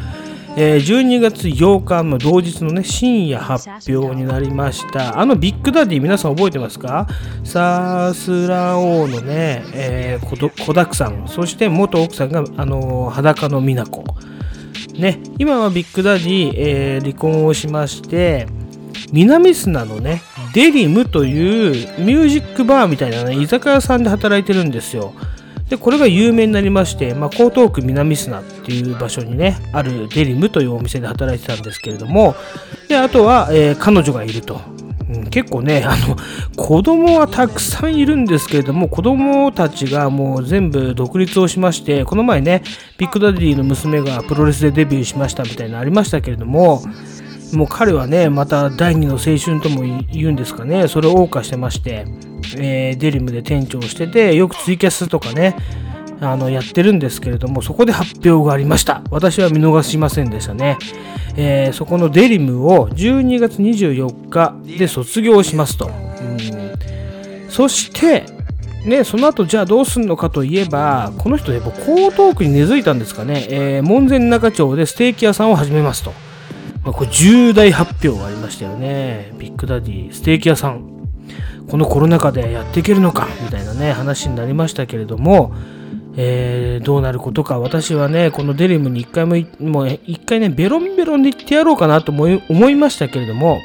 えー12月8日の同日のね、深夜発表になりました。あのビッグダディ皆さん覚えてますか？サースラ王のね、えー、子だくさん、そして元奥さんが、あのー裸の美奈子。ね、今はビッグダディ、えー離婚をしまして、南砂のね、デリムというミュージックバーみたいなね、居酒屋さんで働いてるんですよ。で、これが有名になりまして、まあ、江東区南砂っていう場所にね、あるデリムというお店で働いてたんですけれども、で、あとは、えー彼女がいると。結構ね、あの、子供はたくさんいるんですけれども、子供たちがもう全部独立をしまして、この前ね、ビッグダディの娘がプロレスでデビューしましたみたいなのありましたけれども、もう彼はね、また第二の青春とも言うんですかね、それを謳歌してまして、えーデリムで店長をしてて、よくツイキャスとかね、あのやってるんですけれども、そこで発表がありました。私は見逃しませんでしたね。えーそこのデリムを12月24日で卒業しますと。そして、ね、その後じゃあどうするのかといえば、この人ね、もう江東区に根付いたんですかね、えー門前仲町でステーキ屋さんを始めますと。まあ、これ重大発表がありましたよね。ビッグダディ、ステーキ屋さん。このコロナ禍でやっていけるのかみたいなね、話になりましたけれども、えーどうなることか。私はね、このデリムに一回も、もう一回ね、ベロンベロンで行ってやろうかなと思い思いましたけれども、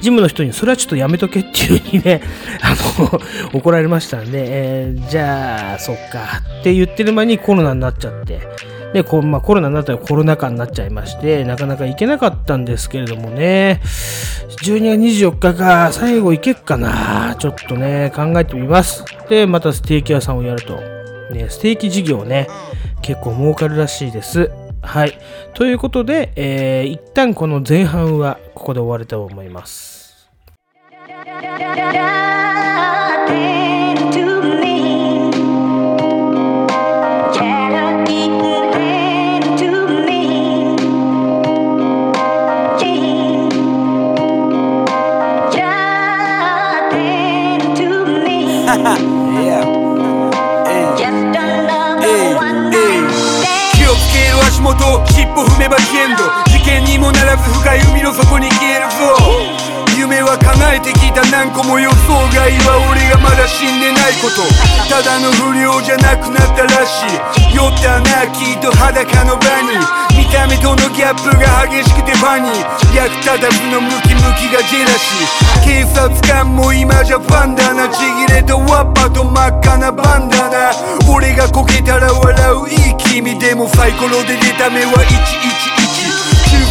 ジムの人にそれはちょっとやめとけっていう風にね、あの、怒られましたんで、えーじゃあ、そっかって言ってる間にコロナになっちゃって、で、こまあ、コロナになったらコロナ禍になっちゃいまして、なかなか行けなかったんですけれどもね、12月24日か、最後行けっかな、ちょっとね、考えてみます。で、またステーキ屋さんをやると。ね、ステーキ事業ね、結構儲かるらしいです。はい。ということで、えー一旦この前半はここで終わりたいと思います。元尻尾踏めば危険度事件にもならず深い海の底に消えるぞ。叶えてきた何個も予想外は俺がまだ死んでないこと。ただの不良じゃなくなったらしい。酔ったなきっと裸の場に。見た目とのギャップが激しくてファニー。役立たずのムキムキがジェラシー。警察官も今じゃファンだなちぎれたワッパと真っ赤なバンダナ。俺がこけたら笑う。いい君でもサイコロで出た目は111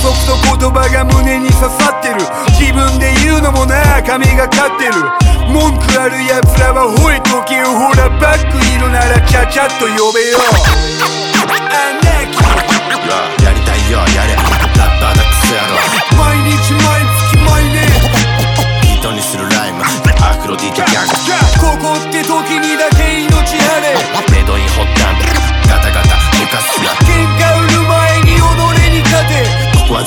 中国と言葉が胸に刺さってる。自分で言うのもな神がかってる。文句ある奴らは吠えとけよ。ほらバックいるならちゃちゃっと呼べよ。アナキやりたいよやれ。ラッパーだクソ野郎毎日毎月毎年。ビートにするライム。アフロディートギャン。グここって時に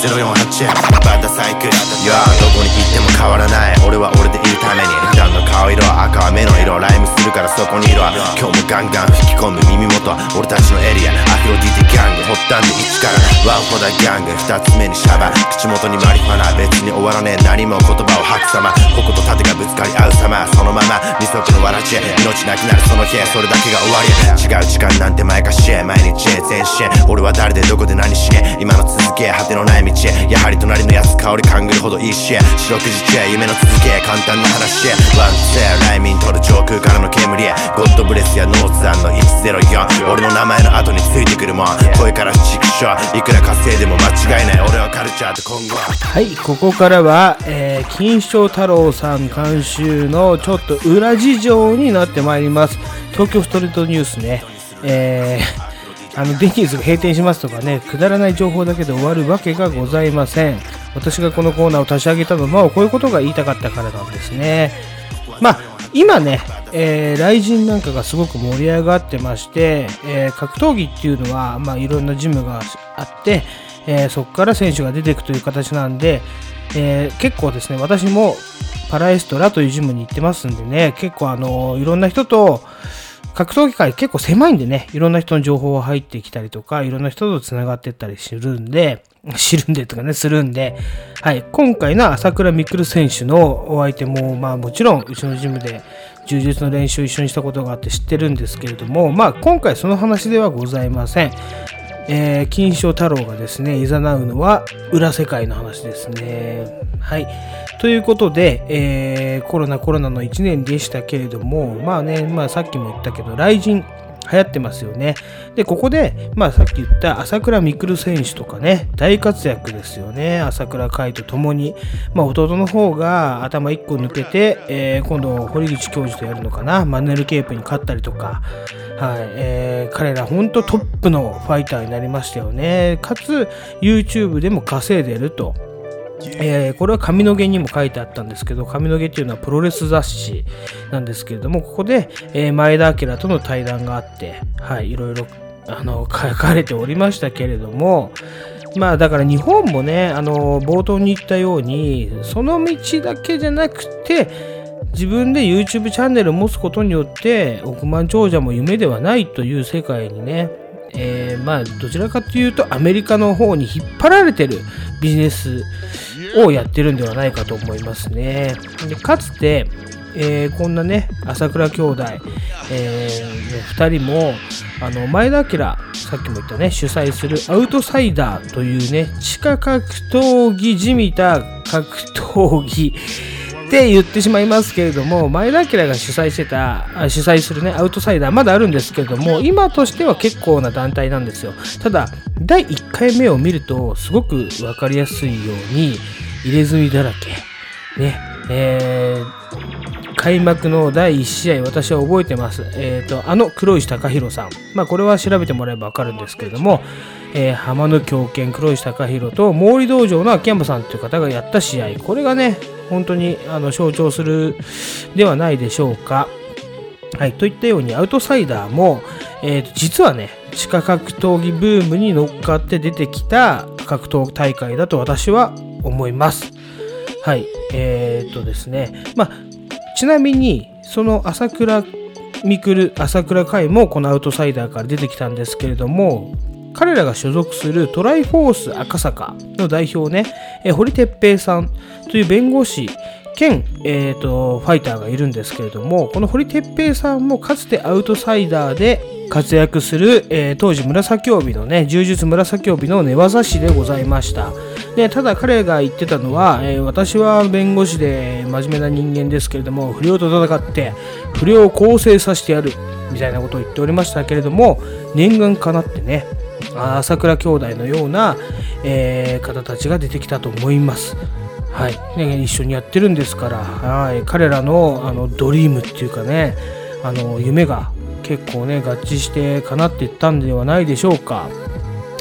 0480まだサイクルどこに行っても変わらない。俺は俺で普段の顔色赤は目の色ライムするからそこにいろ今日もガンガン吹き込む耳元は。俺たちのエリア。アフロディティギャング発端で1から。ワンフォダギャング。2つ目にシャバ。口元にマリファナ別に終わらねえ。何も言葉を吐く様。矛と盾がぶつかり合う様。そのまま。二足のわらじ命なくなるその日それだけが終わり違う時間なんて前かし毎日全身俺は誰でどこで何し今の続け。果てのない道やはり隣のやつ香り勘ぐるほどいいし四六時中夢の続け。簡単な話ワンツー。ライミン取る上空からの煙ゴッドブレスやノーツアンの104俺の名前の後についてくるもん声からチクショいくら稼いでも間違いない俺はカルチャーと今後はい、ここからは、えー金賞太郎さん監修のちょっと裏事情になってまいります。東京ストリートニュースね。えーあのデニーズが閉店しますとかね、くだらない情報だけで終わるわけがございません。私がこのコーナーを立ち上げたのも、こういうことが言いたかったからなんですね。まあ、今ね、えー、雷神なんかがすごく盛り上がってまして、えー格闘技っていうのは、まあ、いろんなジムがあって、えーそこから選手が出ていくという形なんで、えー結構ですね、私もパラエストラというジムに行ってますんでね、結構あのいろんな人と、格闘技界結構狭いんでね、いろんな人の情報が入ってきたりとか、いろんな人と繋がってったりするんで、知るんでとかね、するんで、はい、今回の朝倉未来選手のお相手も、まあもちろん、うちのジムで柔術の練習を一緒にしたことがあって知ってるんですけれども、まあ今回その話ではございません。えー金賞太郎がですね、誘うのは裏世界の話ですね。はい。ということで、えーコロナコロナの1年でしたけれども、まあね、まあさっきも言ったけど、雷神流行ってますよね。で、ここで、まあさっき言った朝倉未来選手とかね、大活躍ですよね。朝倉海と共に。まあ弟の方が頭1個抜けて、えー今度堀口教授とやるのかな。マヌエルケープに勝ったりとか。はい、えー彼ら本当トップのファイターになりましたよね。かつ、YouTube でも稼いでると。えーこれは髪の毛にも書いてあったんですけど、髪の毛っていうのはプロレス雑誌なんですけれども、ここで、えー前田明との対談があって、はい、いろいろあの書かれておりましたけれども、まあだから日本もね、あの冒頭に言ったように、その道だけじゃなくて、自分で YouTube チャンネルを持つことによって億万長者も夢ではないという世界にね、えーまあどちらかというとアメリカの方に引っ張られてるビジネスをやってるんではないかと思いますね。でかつて、えーこんなね朝倉兄弟、え2人もあの前田明さっきも言ったね主催するアウトサイダーというね地下格闘技じみた格闘技って言ってしまいますけれども前田明が主催してた主催するねアウトサイダーまだあるんですけれども今としては結構な団体なんですよただ第1回目を見るとすごく分かりやすいように入れ墨だらけねえー開幕の第1試合、私は覚えてます。えっ、と、あの黒石貴弘さん。まあ、これは調べてもらえばわかるんですけれども、えー浜の狂犬黒石貴弘と毛利道場の秋山さんという方がやった試合。これがね、本当にあの象徴するではないでしょうか。はい、といったようにアウトサイダーも、えーと実はね地下格闘技ブームに乗っかって出てきた格闘大会だと私は思います。はい、えー、とですね、まあ、ちなみにその朝倉未来朝倉海もこのアウトサイダーから出てきたんですけれども彼らが所属するトライフォース赤坂の代表ね、え堀哲平さんという弁護士兼、えー、とファイターがいるんですけれどもこの堀哲平さんもかつてアウトサイダーで活躍する、えー当時紫帯のね柔術紫帯の寝技師でございました。でただ彼が言ってたのは、えー私は弁護士で真面目な人間ですけれども不良と戦って不良を更生させてやるみたいなことを言っておりましたけれども念願かなってねあ朝倉兄弟のような、えー方たちが出てきたと思います。はい。ね、一緒にやってるんですから、はい、彼らのあのドリームっていうかねあの夢が結構ね合致して叶っていったんではないでしょうか。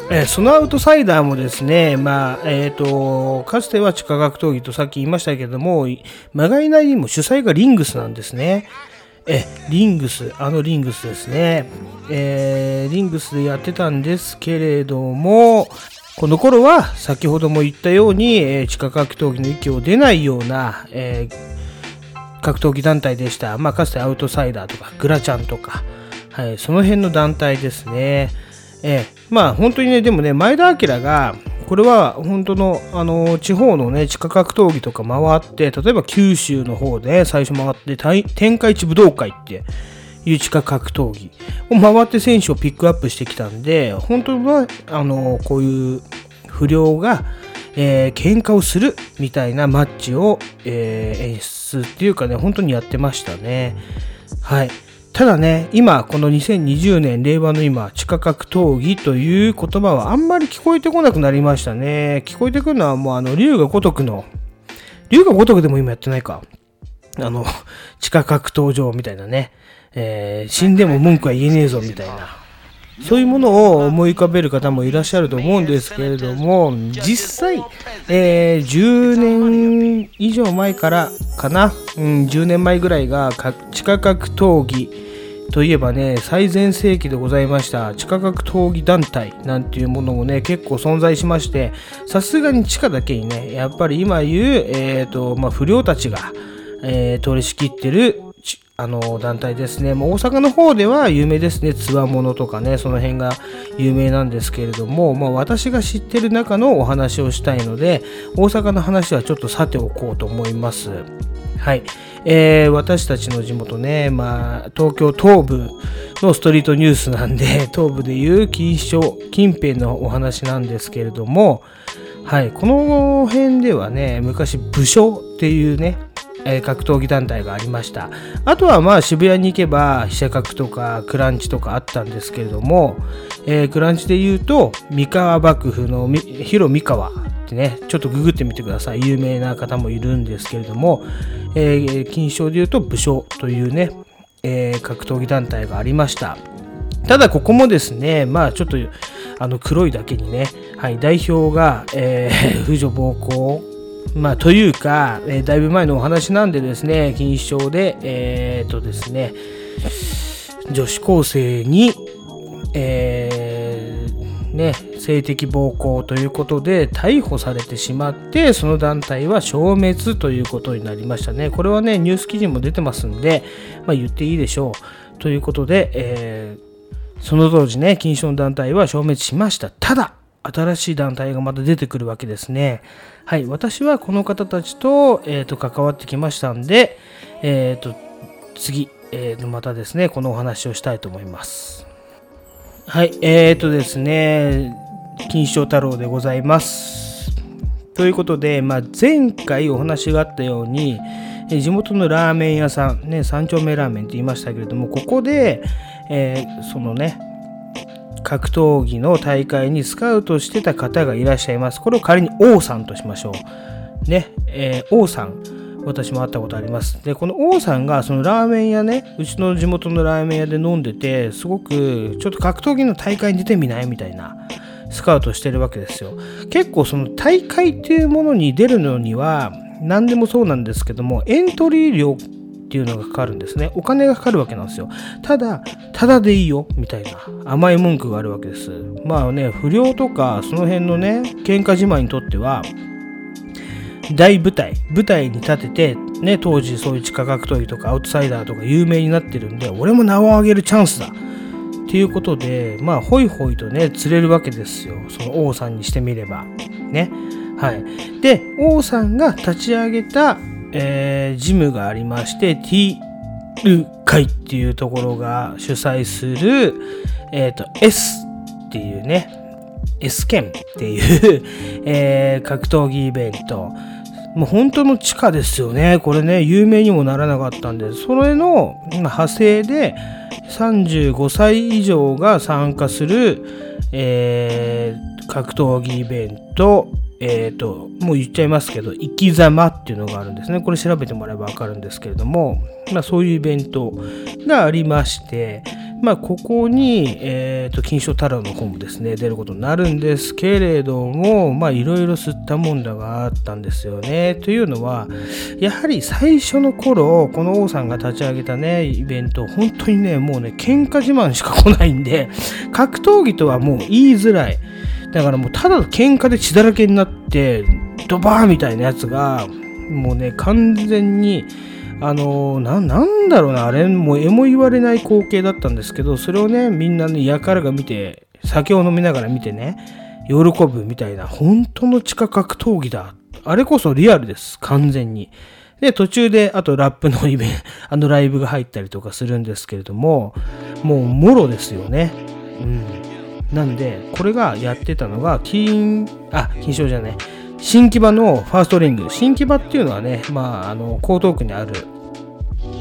えーそのアウトサイダーもですね、まあ、えっ、と、かつては地下格闘技とさっき言いましたけども、まがいなりにも主催がリングスなんですね。え、リングス、あのリングスですね。えーリングスでやってたんですけれども、この頃は先ほども言ったように、えー地下格闘技の域を出ないような、えー格闘技団体でした。まあ、かつてアウトサイダーとか、グラチャンとか、はい、その辺の団体ですね。えーまあ、本当にね、でもね、前田明が、これは本当の、あの地方のね、地下格闘技とか回って、例えば九州の方で最初回って、天下一武道会っていう地下格闘技を回って選手をピックアップしてきたんで、本当は、あのこういう不良が、えー喧嘩をするみたいなマッチを、えー演出っていうかね、本当にやってましたね。はい。ただね、今、この2020年、令和の今、地下格闘技という言葉はあんまり聞こえてこなくなりましたね。聞こえてくるのはもう、あの、龍が如くの、龍が如くでも今やってないか。あの、地下格闘場みたいなね。えー死んでも文句は言えねえぞみたいな。そういうものを思い浮かべる方もいらっしゃると思うんですけれども、実際、えー10年以上前からかな、うん、10年前ぐらいが地下格闘技といえばね、最前世紀でございました。地下格闘技団体なんていうものもね、結構存在しまして、さすがに地下だけにね、やっぱり今言う、えーとまあ、不良たちが、えー取り仕切ってるあの団体ですね。もう大阪の方では有名ですね。つわものとかね、その辺が有名なんですけれども、まあ、私が知ってる中のお話をしたいので、大阪の話はちょっとさておこうと思います。はい。えー私たちの地元ね、まあ、東京東部のストリートニュースなんで、東部でいう錦糸町近辺のお話なんですけれども、はい、この辺ではね、昔武将っていうね、え格闘技団体がありました。あとはまあ渋谷に行けば、飛車格とかクランチとかあったんですけれども、えークランチで言うと、三河幕府の広三河ってね、ちょっとググってみてください。有名な方もいるんですけれども、えー金賞で言うと武将というね、えー格闘技団体がありました。ただここもですね、まあちょっとあの黒いだけにね、はい、代表が、えー、婦女暴行、まあというか、えーだいぶ前のお話なんでですね、錦糸町で、えー、とですね、女子高生に、えーね、性的暴行ということで逮捕されてしまってその団体は消滅ということになりましたね。これはねニュース記事も出てますんで、まあ、言っていいでしょう。ということで、えーその当時ね禁止の団体は消滅しました。ただ新しい団体がまた出てくるわけですね。はい私はこの方たちと,、えーと関わってきましたんで、えー、と次、えーとまたですねこのお話をしたいと思いますはい、えーとですね、金賞太郎でございます。ということで、まあ、前回お話があったように、地元のラーメン屋さん、ね、三丁目ラーメンって言いましたけれども、ここで、えーそのね、格闘技の大会にスカウトしてた方がいらっしゃいます。これを仮に王さんとしましょう。ね、えー王さん。私も会ったことあります。で、この王さんがそのラーメン屋ね、うちの地元のラーメン屋で飲んでて、すごくちょっと格闘技の大会に出てみない？みたいなスカウトしてるわけですよ。結構その大会っていうものに出るのには、何でもそうなんですけども、エントリー料っていうのがかかるんですね。お金がかかるわけなんですよ。ただ、ただでいいよ、みたいな甘い文句があるわけです。まあね、不良とかその辺のね、喧嘩自慢にとっては、大舞台、舞台に立てて、ね、当時そういう地下格闘技とかアウトサイダーとか有名になってるんで、俺も名を上げるチャンスだ。っていうことで、まあ、ホイホイとね、釣れるわけですよ。その王さんにしてみれば。ね。はい。で、王さんが立ち上げた、えージムがありまして、T ル会っていうところが主催する、えっ、と、S っていうね、S 剣っていう、えー格闘技イベント。もう本当の地下ですよね。これね、有名にもならなかったんで、それの派生で35歳以上が参加する、えー格闘技イベント、えっ、と、もう言っちゃいますけど、生き様っていうのがあるんですね。これ調べてもらえばわかるんですけれども、まあそういうイベントがありまして、まあここに、えっ、と、金賞太郎の方もですね、出ることになるんですけれども、まあいろいろ吸ったもんだがあったんですよね。というのは、やはり最初の頃、この王さんが立ち上げたね、イベント、本当にね、もうね、喧嘩自慢しか来ないんで、格闘技とはもう言いづらい。だからもうただ喧嘩で血だらけになって、ドバーみたいなやつが、もうね、完全に、あのな、なんだろうな、あれ、もうえも言われない光景だったんですけど、それをね、みんなね、やからが見て、酒を飲みながら見てね、喜ぶみたいな、本当の地下格闘技だ。あれこそリアルです、完全に。で、途中で、あとラップのイベント、あのライブが入ったりとかするんですけれども、もう、もろですよね。うん。なんで、これがやってたのが、金、あ、金賞じゃない。新木場のファーストリング。新木場っていうのはね、まあ、あの、江東区にある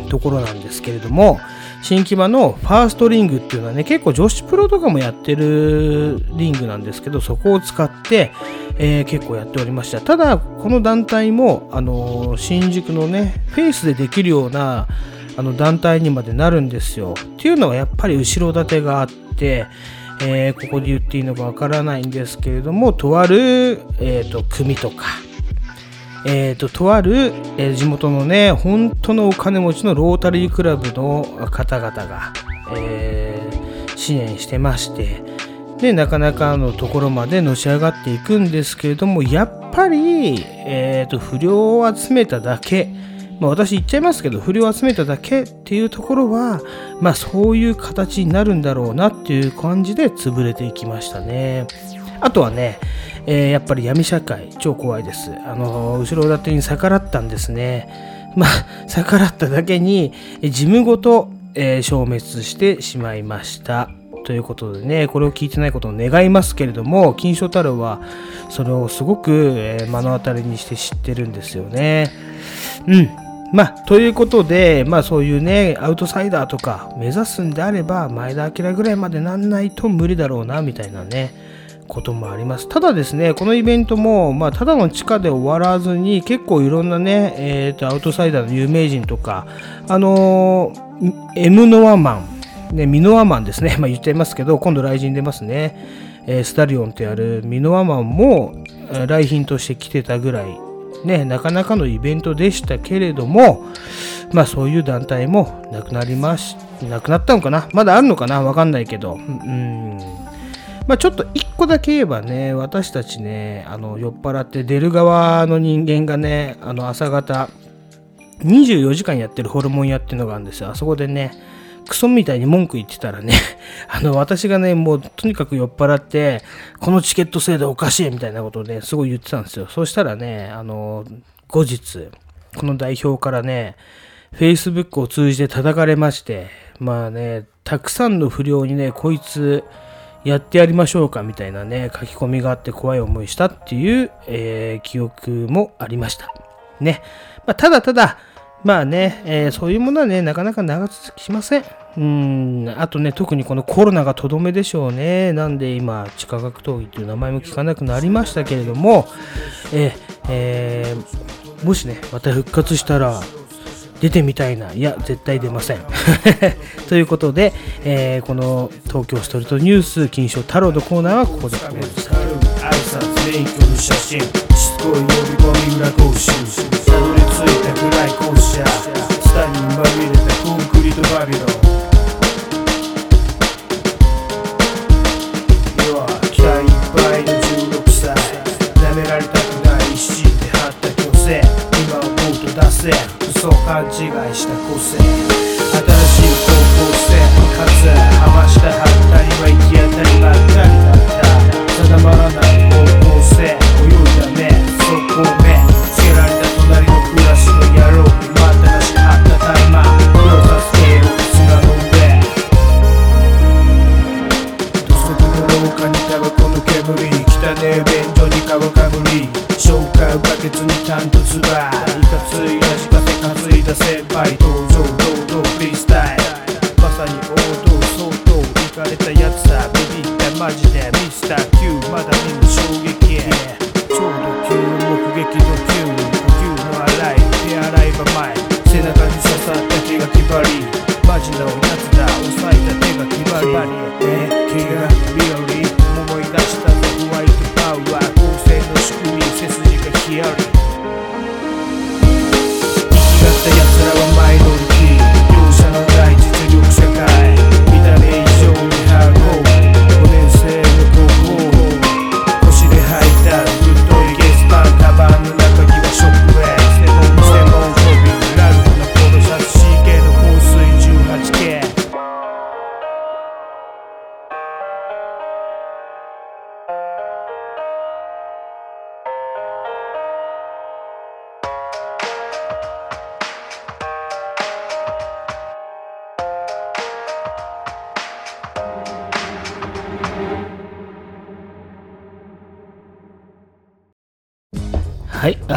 ところなんですけれども、新木場のファーストリングっていうのはね、結構女子プロとかもやってるリングなんですけど、そこを使って、えー結構やっておりました。ただ、この団体も、あの、新宿のね、フェイスでできるような、あの、団体にまでなるんですよ。っていうのはやっぱり後ろ盾があって、えーここで言っていいのかわからないんですけれども、とある、えーと、組とか、えーと、とある、えー地元のね、本当のお金持ちのロータリークラブの方々が、えー支援してまして、で、なかなかのところまでのし上がっていくんですけれども、やっぱり、えーと、不良を集めただけ、まあ、私言っちゃいますけど、不良を集めただけっていうところは、まあそういう形になるんだろうなっていう感じで潰れていきましたね。あとはね、えーやっぱり闇社会、超怖いです。あの、後ろ盾に逆らったんですね。まあ、逆らっただけに、事務ごと、えー消滅してしまいました。ということでね、これを聞いてないことを願いますけれども、金賞太郎はそれをすごく、え目の当たりにして知ってるんですよね。うん。まあ、ということで、まあそういうね、アウトサイダーとか目指すんであれば、前田明ぐらいまでなんないと無理だろうな、みたいなね、こともあります。ただですね、このイベントも、まあ、ただの地下で終わらずに、結構いろんなね、えっ、と、アウトサイダーの有名人とか、あのー、M ノアマン、ね、ミノアマンですね、まあ言っちゃいますけど、今度来人出ますね。えースタリオンとやるミノアマンも、来賓として来てたぐらい、ね、なかなかのイベントでしたけれども、まあそういう団体もなくなりまし、なくなったのかな？まだあるのかな？わかんないけど。うん。まあちょっと一個だけ言えばね、私たちね、あの、酔っ払って出る側の人間がね、あの、朝方、24時間やってるホルモン屋っていうのがあるんですよ。あそこでね、クソみたいに文句言ってたらね、あの、私がね、もうとにかく酔っ払って、このチケット制度おかしいみたいなことで、すごい言ってたんですよ。そしたらね、あの、後日、この代表からね、Facebook を通じて叩かれまして、まあね、たくさんの不良にね、こいつ、やってやりましょうかみたいなね、書き込みがあって怖い思いしたっていう、えー記憶もありました。ね。まあ、ただただ、まあね、えーそういうものはね、なかなか長続きしません。うん、あとね、特にこのコロナがとどめでしょうね。なんで今、地下格闘技という名前も聞かなくなりましたけれども、えーえーもしね、また復活したら、出てみたいな。いや、絶対出ません。ということで、えこの東京ストリートニュース、金賞太郎のコーナーはここで終わりにしたい挨拶免許の写真しつこい呼び込み裏講習たどり着いた暗い校舎スタにまみれたコンクリートバビロンは期待いっぱいの16歳舐められたくない一心で張った虚勢今思うと出せ嘘勘違いした個性新しい方向性かつはましたはったりは行き当たりばっかりだった定まらないそこ目つけられた隣のクラスの野郎。にまたなし張ったタイマー黒を助けよう砂の上土足の廊下にタバコの煙汚ねえ便所に皮かぶり消化バケツにタンとつ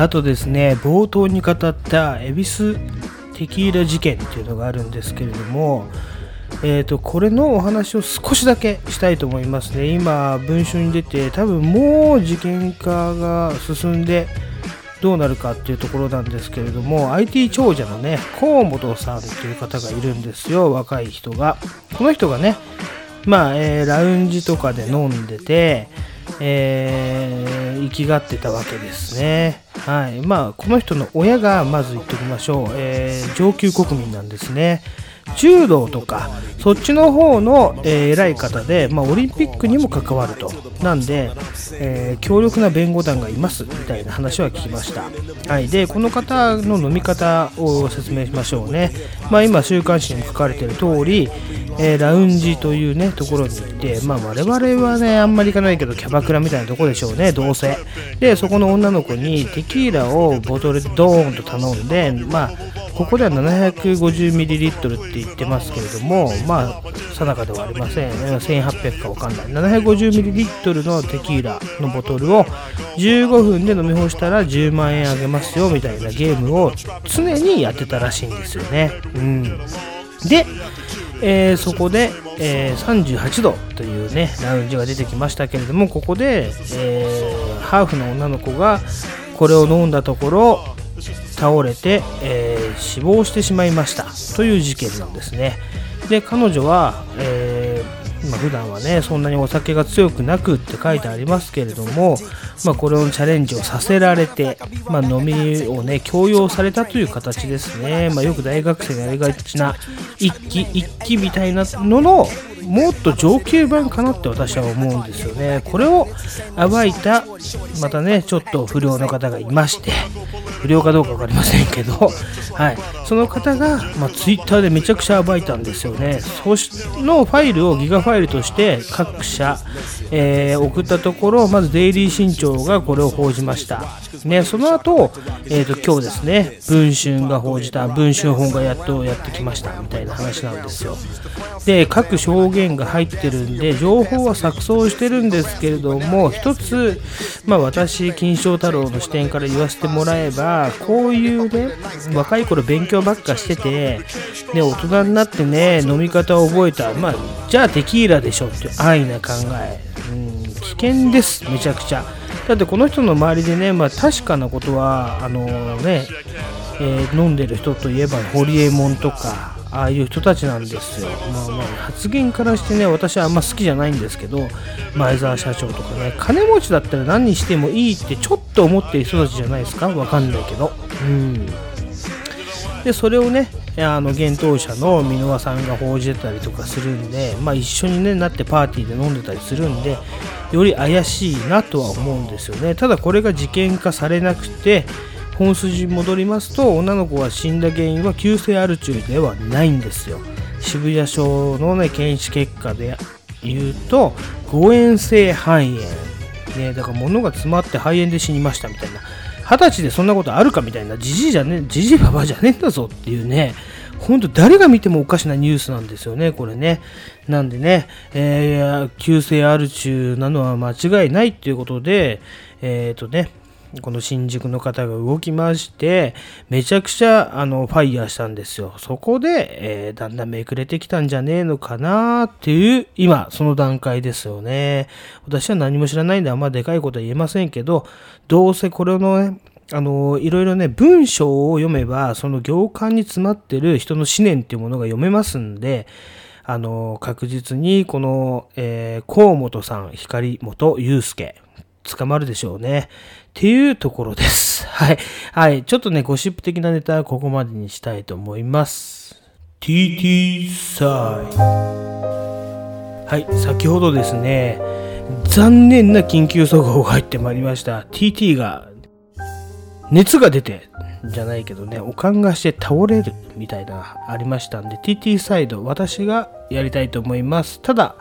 あとですね、冒頭に語った恵比寿テキーラ事件っていうのがあるんですけれども、えー、とこれのお話を少しだけしたいと思いますね。今、文春に出て、多分もう事件化が進んで、どうなるかっていうところなんですけれども、IT 長者のね、河本さんっていう方がいるんですよ、若い人が。この人がね、まあ、えーラウンジとかで飲んでて、えー生きがってたわけですね。はい。まあ、この人の親がまず言っておきましょう。えー上級国民なんですね。柔道とか、そっちの方の、えー偉い方で、まあ、オリンピックにも関わると。なんで、えー強力な弁護団がいます、みたいな話は聞きました。はい。で、この方の飲み方を説明しましょうね。まあ、今、週刊誌にも書かれている通り、えーラウンジというね、ところに行って、まあ我々はね、あんまり行かないけど、キャバクラみたいなとこでしょうね、どうせ。で、そこの女の子にテキーラをボトルでドーンと頼んで、まあ、ここでは 750ml って言ってますけれども、まあ、定かではありません。1800かわかんない。750ml のテキーラのボトルを15分で飲み干したら10万円あげますよ、みたいなゲームを常にやってたらしいんですよね。うん。で、えーそこで、えー38度というねラウンジが出てきましたけれどもここで、えーハーフの女の子がこれを飲んだところ倒れて、え死亡してしまいましたという事件なんですね。で彼女は、えまあ、普段はねそんなにお酒が強くなくって書いてありますけれども、まあ、これのチャレンジをさせられて、まあ、飲みをね強要されたという形ですね、まあ、よく大学生がやりがちな一気一気みたいなののもっと上級版かなって私は思うんですよね。これを暴いたまたねちょっと不良の方がいまして不良かどうか分かりませんけど、はい、その方が、まあ、ツイッターでめちゃくちゃ暴いたんですよね。そのファイルをギガファイルとして各社、えー送ったところまずデイリー新潮がこれを報じました、ね、その後、えー、と今日ですね文春が報じた文春本がやっとやってきましたみたいな話なんですよ。で各証言が入ってるんで情報は錯綜してるんですけれども一つ、まあ、私金正太郎の視点から言わせてもらえばこういうね若い頃勉強ばっかしてて、ね、大人になってね飲み方を覚えた、まあ、じゃあテキーラでしょっていう安易な考え、うん、危険ですめちゃくちゃ。だってこの人の周りでね、まあ、確かなことはあのね、えー飲んでる人といえばホリエモンとかああいう人たちなんですよ、まあまあ、発言からしてね私はあんま好きじゃないんですけど前澤社長とかね金持ちだったら何にしてもいいってちょっと思ってる人たちじゃないですか？わかんないけど。うん。でそれをねあの幻冬舎の箕輪さんが報じてたりとかするんで、まあ、一緒に、ね、なってパーティーで飲んでたりするんでより怪しいなとは思うんですよね。ただこれが事件化されなくて本筋に戻りますと女の子が死んだ原因は急性アル中ではないんですよ。渋谷署の、ね、検視結果で言うと誤嚥性肺炎、ね、だから物が詰まって肺炎で死にましたみたいな。二十歳でそんなことあるかみたいな。じじいじゃねじじばばじゃねえんだぞっていうね。本当誰が見てもおかしなニュースなんですよね、これね。なんでね、えー急性アル中なのは間違いないっていうことで、えっ、とね、この新宿の方が動きまして、めちゃくちゃあのファイヤーしたんですよ。そこで、えーだんだんめくれてきたんじゃねえのかなっていう、今、その段階ですよね。私は何も知らないんであんまでかいことは言えませんけど、どうせこれのね、あのいろいろね文章を読めばその行間に詰まってる人の思念っていうものが読めますんであの確実にこの、えー河本さん光本祐介捕まるでしょうね。っていうところです。はい。はい。ちょっとねゴシップ的なネタはここまでにしたいと思います。TT サイはい。先ほどですね残念な緊急速報が入ってまいりました。TT が熱が出てじゃないけどね、おかんがして倒れるみたいなありましたんで、TT サイド、私がやりたいと思います。ただ、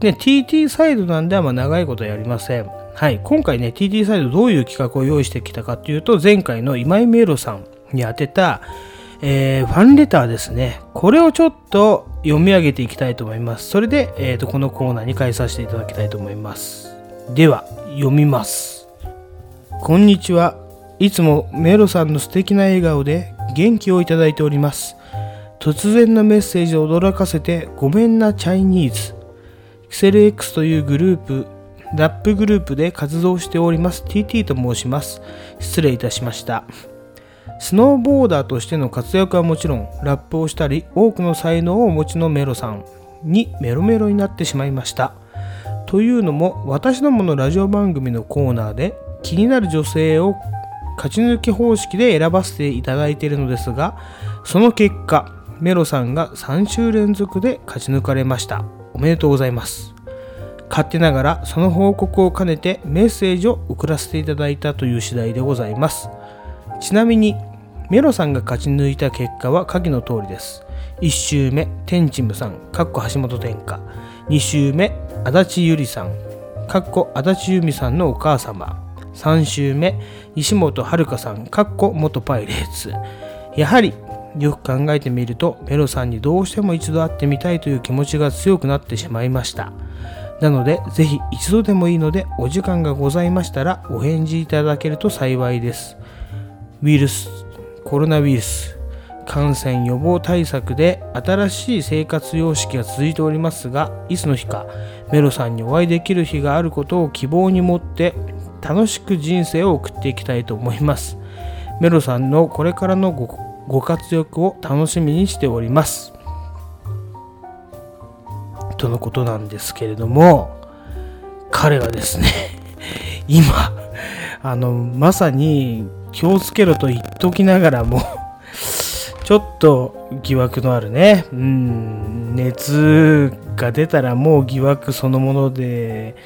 ね、TT サイドなんであんま長いことやりません。はい、今回ね、TT サイドどういう企画を用意してきたかっていうと、前回の今井メロさんに当てた、えーファンレターですね。これをちょっと読み上げていきたいと思います。それで、えーとこのコーナーに変えさせていただきたいと思います。では、読みます。こんにちは。いつもメロさんの素敵な笑顔で元気をいただいております。突然のメッセージを驚かせてごめんなチャイニーズ。キセル X というグループ、ラップグループで活動しております TT と申します。失礼いたしました。スノーボーダーとしての活躍はもちろん、ラップをしたり、多くの才能をお持ちのメロさんにメロメロになってしまいました。というのも、私どものラジオ番組のコーナーで気になる女性を勝ち抜き方式で選ばせていただいているのですが、その結果、メロさんが3週連続で勝ち抜かれました。おめでとうございます。勝手ながらその報告を兼ねてメッセージを送らせていただいたという次第でございます。ちなみに、メロさんが勝ち抜いた結果は下記の通りです。1周目、テンチムさん、かっこ橋本天下。2周目、足立ゆりさん、かっこ足立由美さんのお母様。3週目、西本遥さん、かっこ元パイレーツ。やはり、よく考えてみると、メロさんにどうしても一度会ってみたいという気持ちが強くなってしまいました。なので、ぜひ一度でもいいので、お時間がございましたら、お返事いただけると幸いです。ウイルス、コロナウイルス、感染予防対策で新しい生活様式が続いておりますが、いつの日かメロさんにお会いできる日があることを希望に持って楽しく人生を送っていきたいと思います。メロさんのこれからのごご活躍を楽しみにしております。とのことなんですけれども、彼はですね、今、あの、まさに気をつけろと言っときながらも、ちょっと疑惑のあるね、うん、熱が出たらもう疑惑そのもので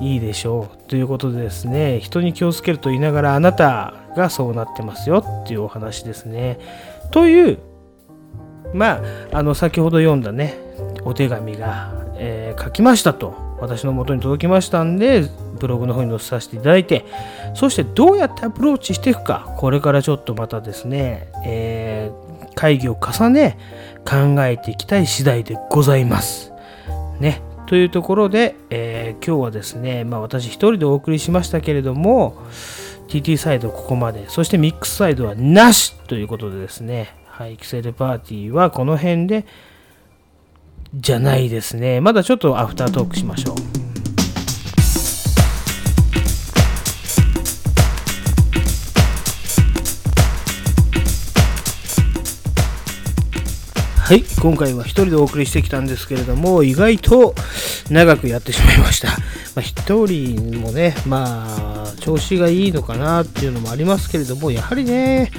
いいでしょう。ということでですね、人に気をつけると言いながらあなたがそうなってますよっていうお話ですね。というまああの先ほど読んだねお手紙が、えー書きましたと私の元に届きましたんでブログの方に載せさせていただいてそしてどうやってアプローチしていくかこれからちょっとまたですね、えー会議を重ね考えていきたい次第でございます。ね。というところで、えー今日はですね、まあ、私1人でお送りしましたけれども TT サイドここまでそしてミックスサイドはなしということでですねはいキセルパーティーはこの辺でじゃないですね。まだちょっとアフタートークしましょう。はい、今回は一人でお送りしてきたんですけれども、意外と長くやってしまいました。まあ、一人もね、まあ、調子がいいのかなっていうのもありますけれども、やはりね、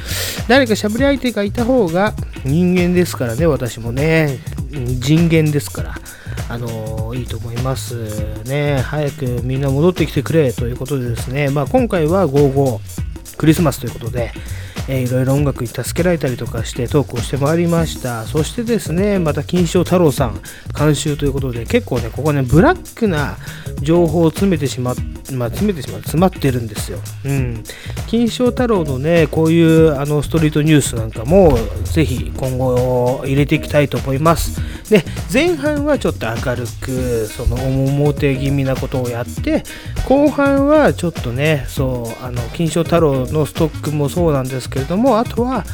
誰か喋り相手がいた方が人間ですからね、私もね、人間ですから。あのいいと思いますね。早くみんな戻ってきてくれということでですね、まあ、今回は55クリスマスということで、えーいろいろ音楽に助けられたりとかしてトークをしてまいりました。そしてですね、また金賞太郎さん監修ということで、結構ね、ここね、ブラックな情報を詰めてしまっ、まあ、詰めてしまう、詰まってるんですよ。うん。金賞太郎のね、こういうあのストリートニュースなんかも、ぜひ今後入れていきたいと思います。で、前半はちょっと明るく、その表気味なことをやって、後半はちょっとね、そう、あの、金賞太郎のストックもそうなんですけれども、あとは、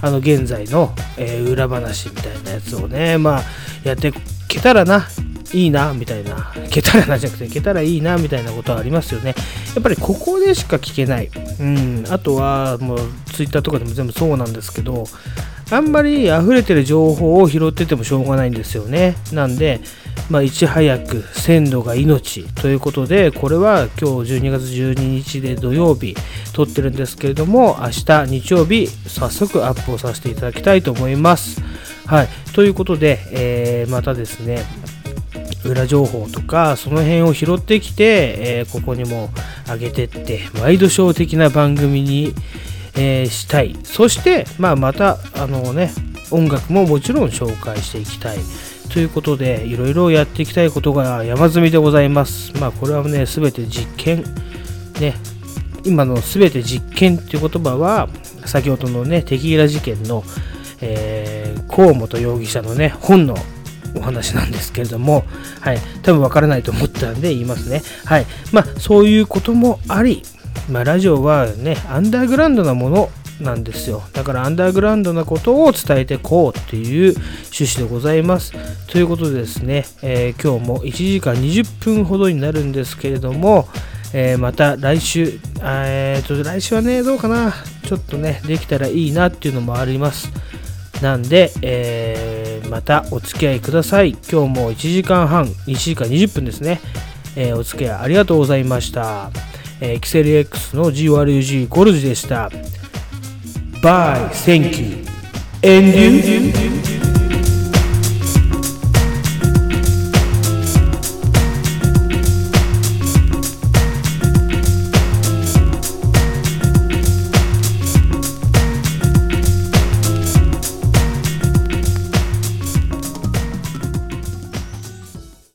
あの、現在の、えー裏話みたいなやつをね、まあ、やっていけたらな、いいな、みたいな。けたらなじゃなくて、けたらいいな、みたいなことはありますよね。やっぱりここでしか聞けない。うん。あとは、もう、ツイッターとかでも全部そうなんですけど、あんまり溢れてる情報を拾っててもしょうがないんですよね。なんで、まあ、いち早く鮮度が命ということで、これは今日12月12日で土曜日撮ってるんですけれども、明日日曜日早速アップをさせていただきたいと思います。はい。ということで、えーまたですね、裏情報とかその辺を拾ってきて、えーここにも上げてってワイドショー的な番組に、えーしたい。そして、まあ、またあのね音楽ももちろん紹介していきたい。ということでいろいろやっていきたいことが山積みでございます。まあこれはね全て実験。ね今の全て実験っていう言葉は先ほどのねテキーラ事件の、えー河本容疑者のね本のお話なんですけれども、はい、多分わからないと思ったんで言いますね。はい、まあそういうこともあり、まあ、ラジオはね、アンダーグラウンドなものなんですよ。だからアンダーグラウンドなことを伝えていこうっていう趣旨でございます。ということでですね、えー今日も1時間20分ほどになるんですけれども、えーまた来週、えーと、来週はね、どうかな、ちょっとね、できたらいいなっていうのもあります。なんで、えーまたお付き合いください。今日も1時間半、1時間20分ですね。えーお付き合いありがとうございました。えー、キセル X の GRUG ゴルジでした。Bye, thank you, and you.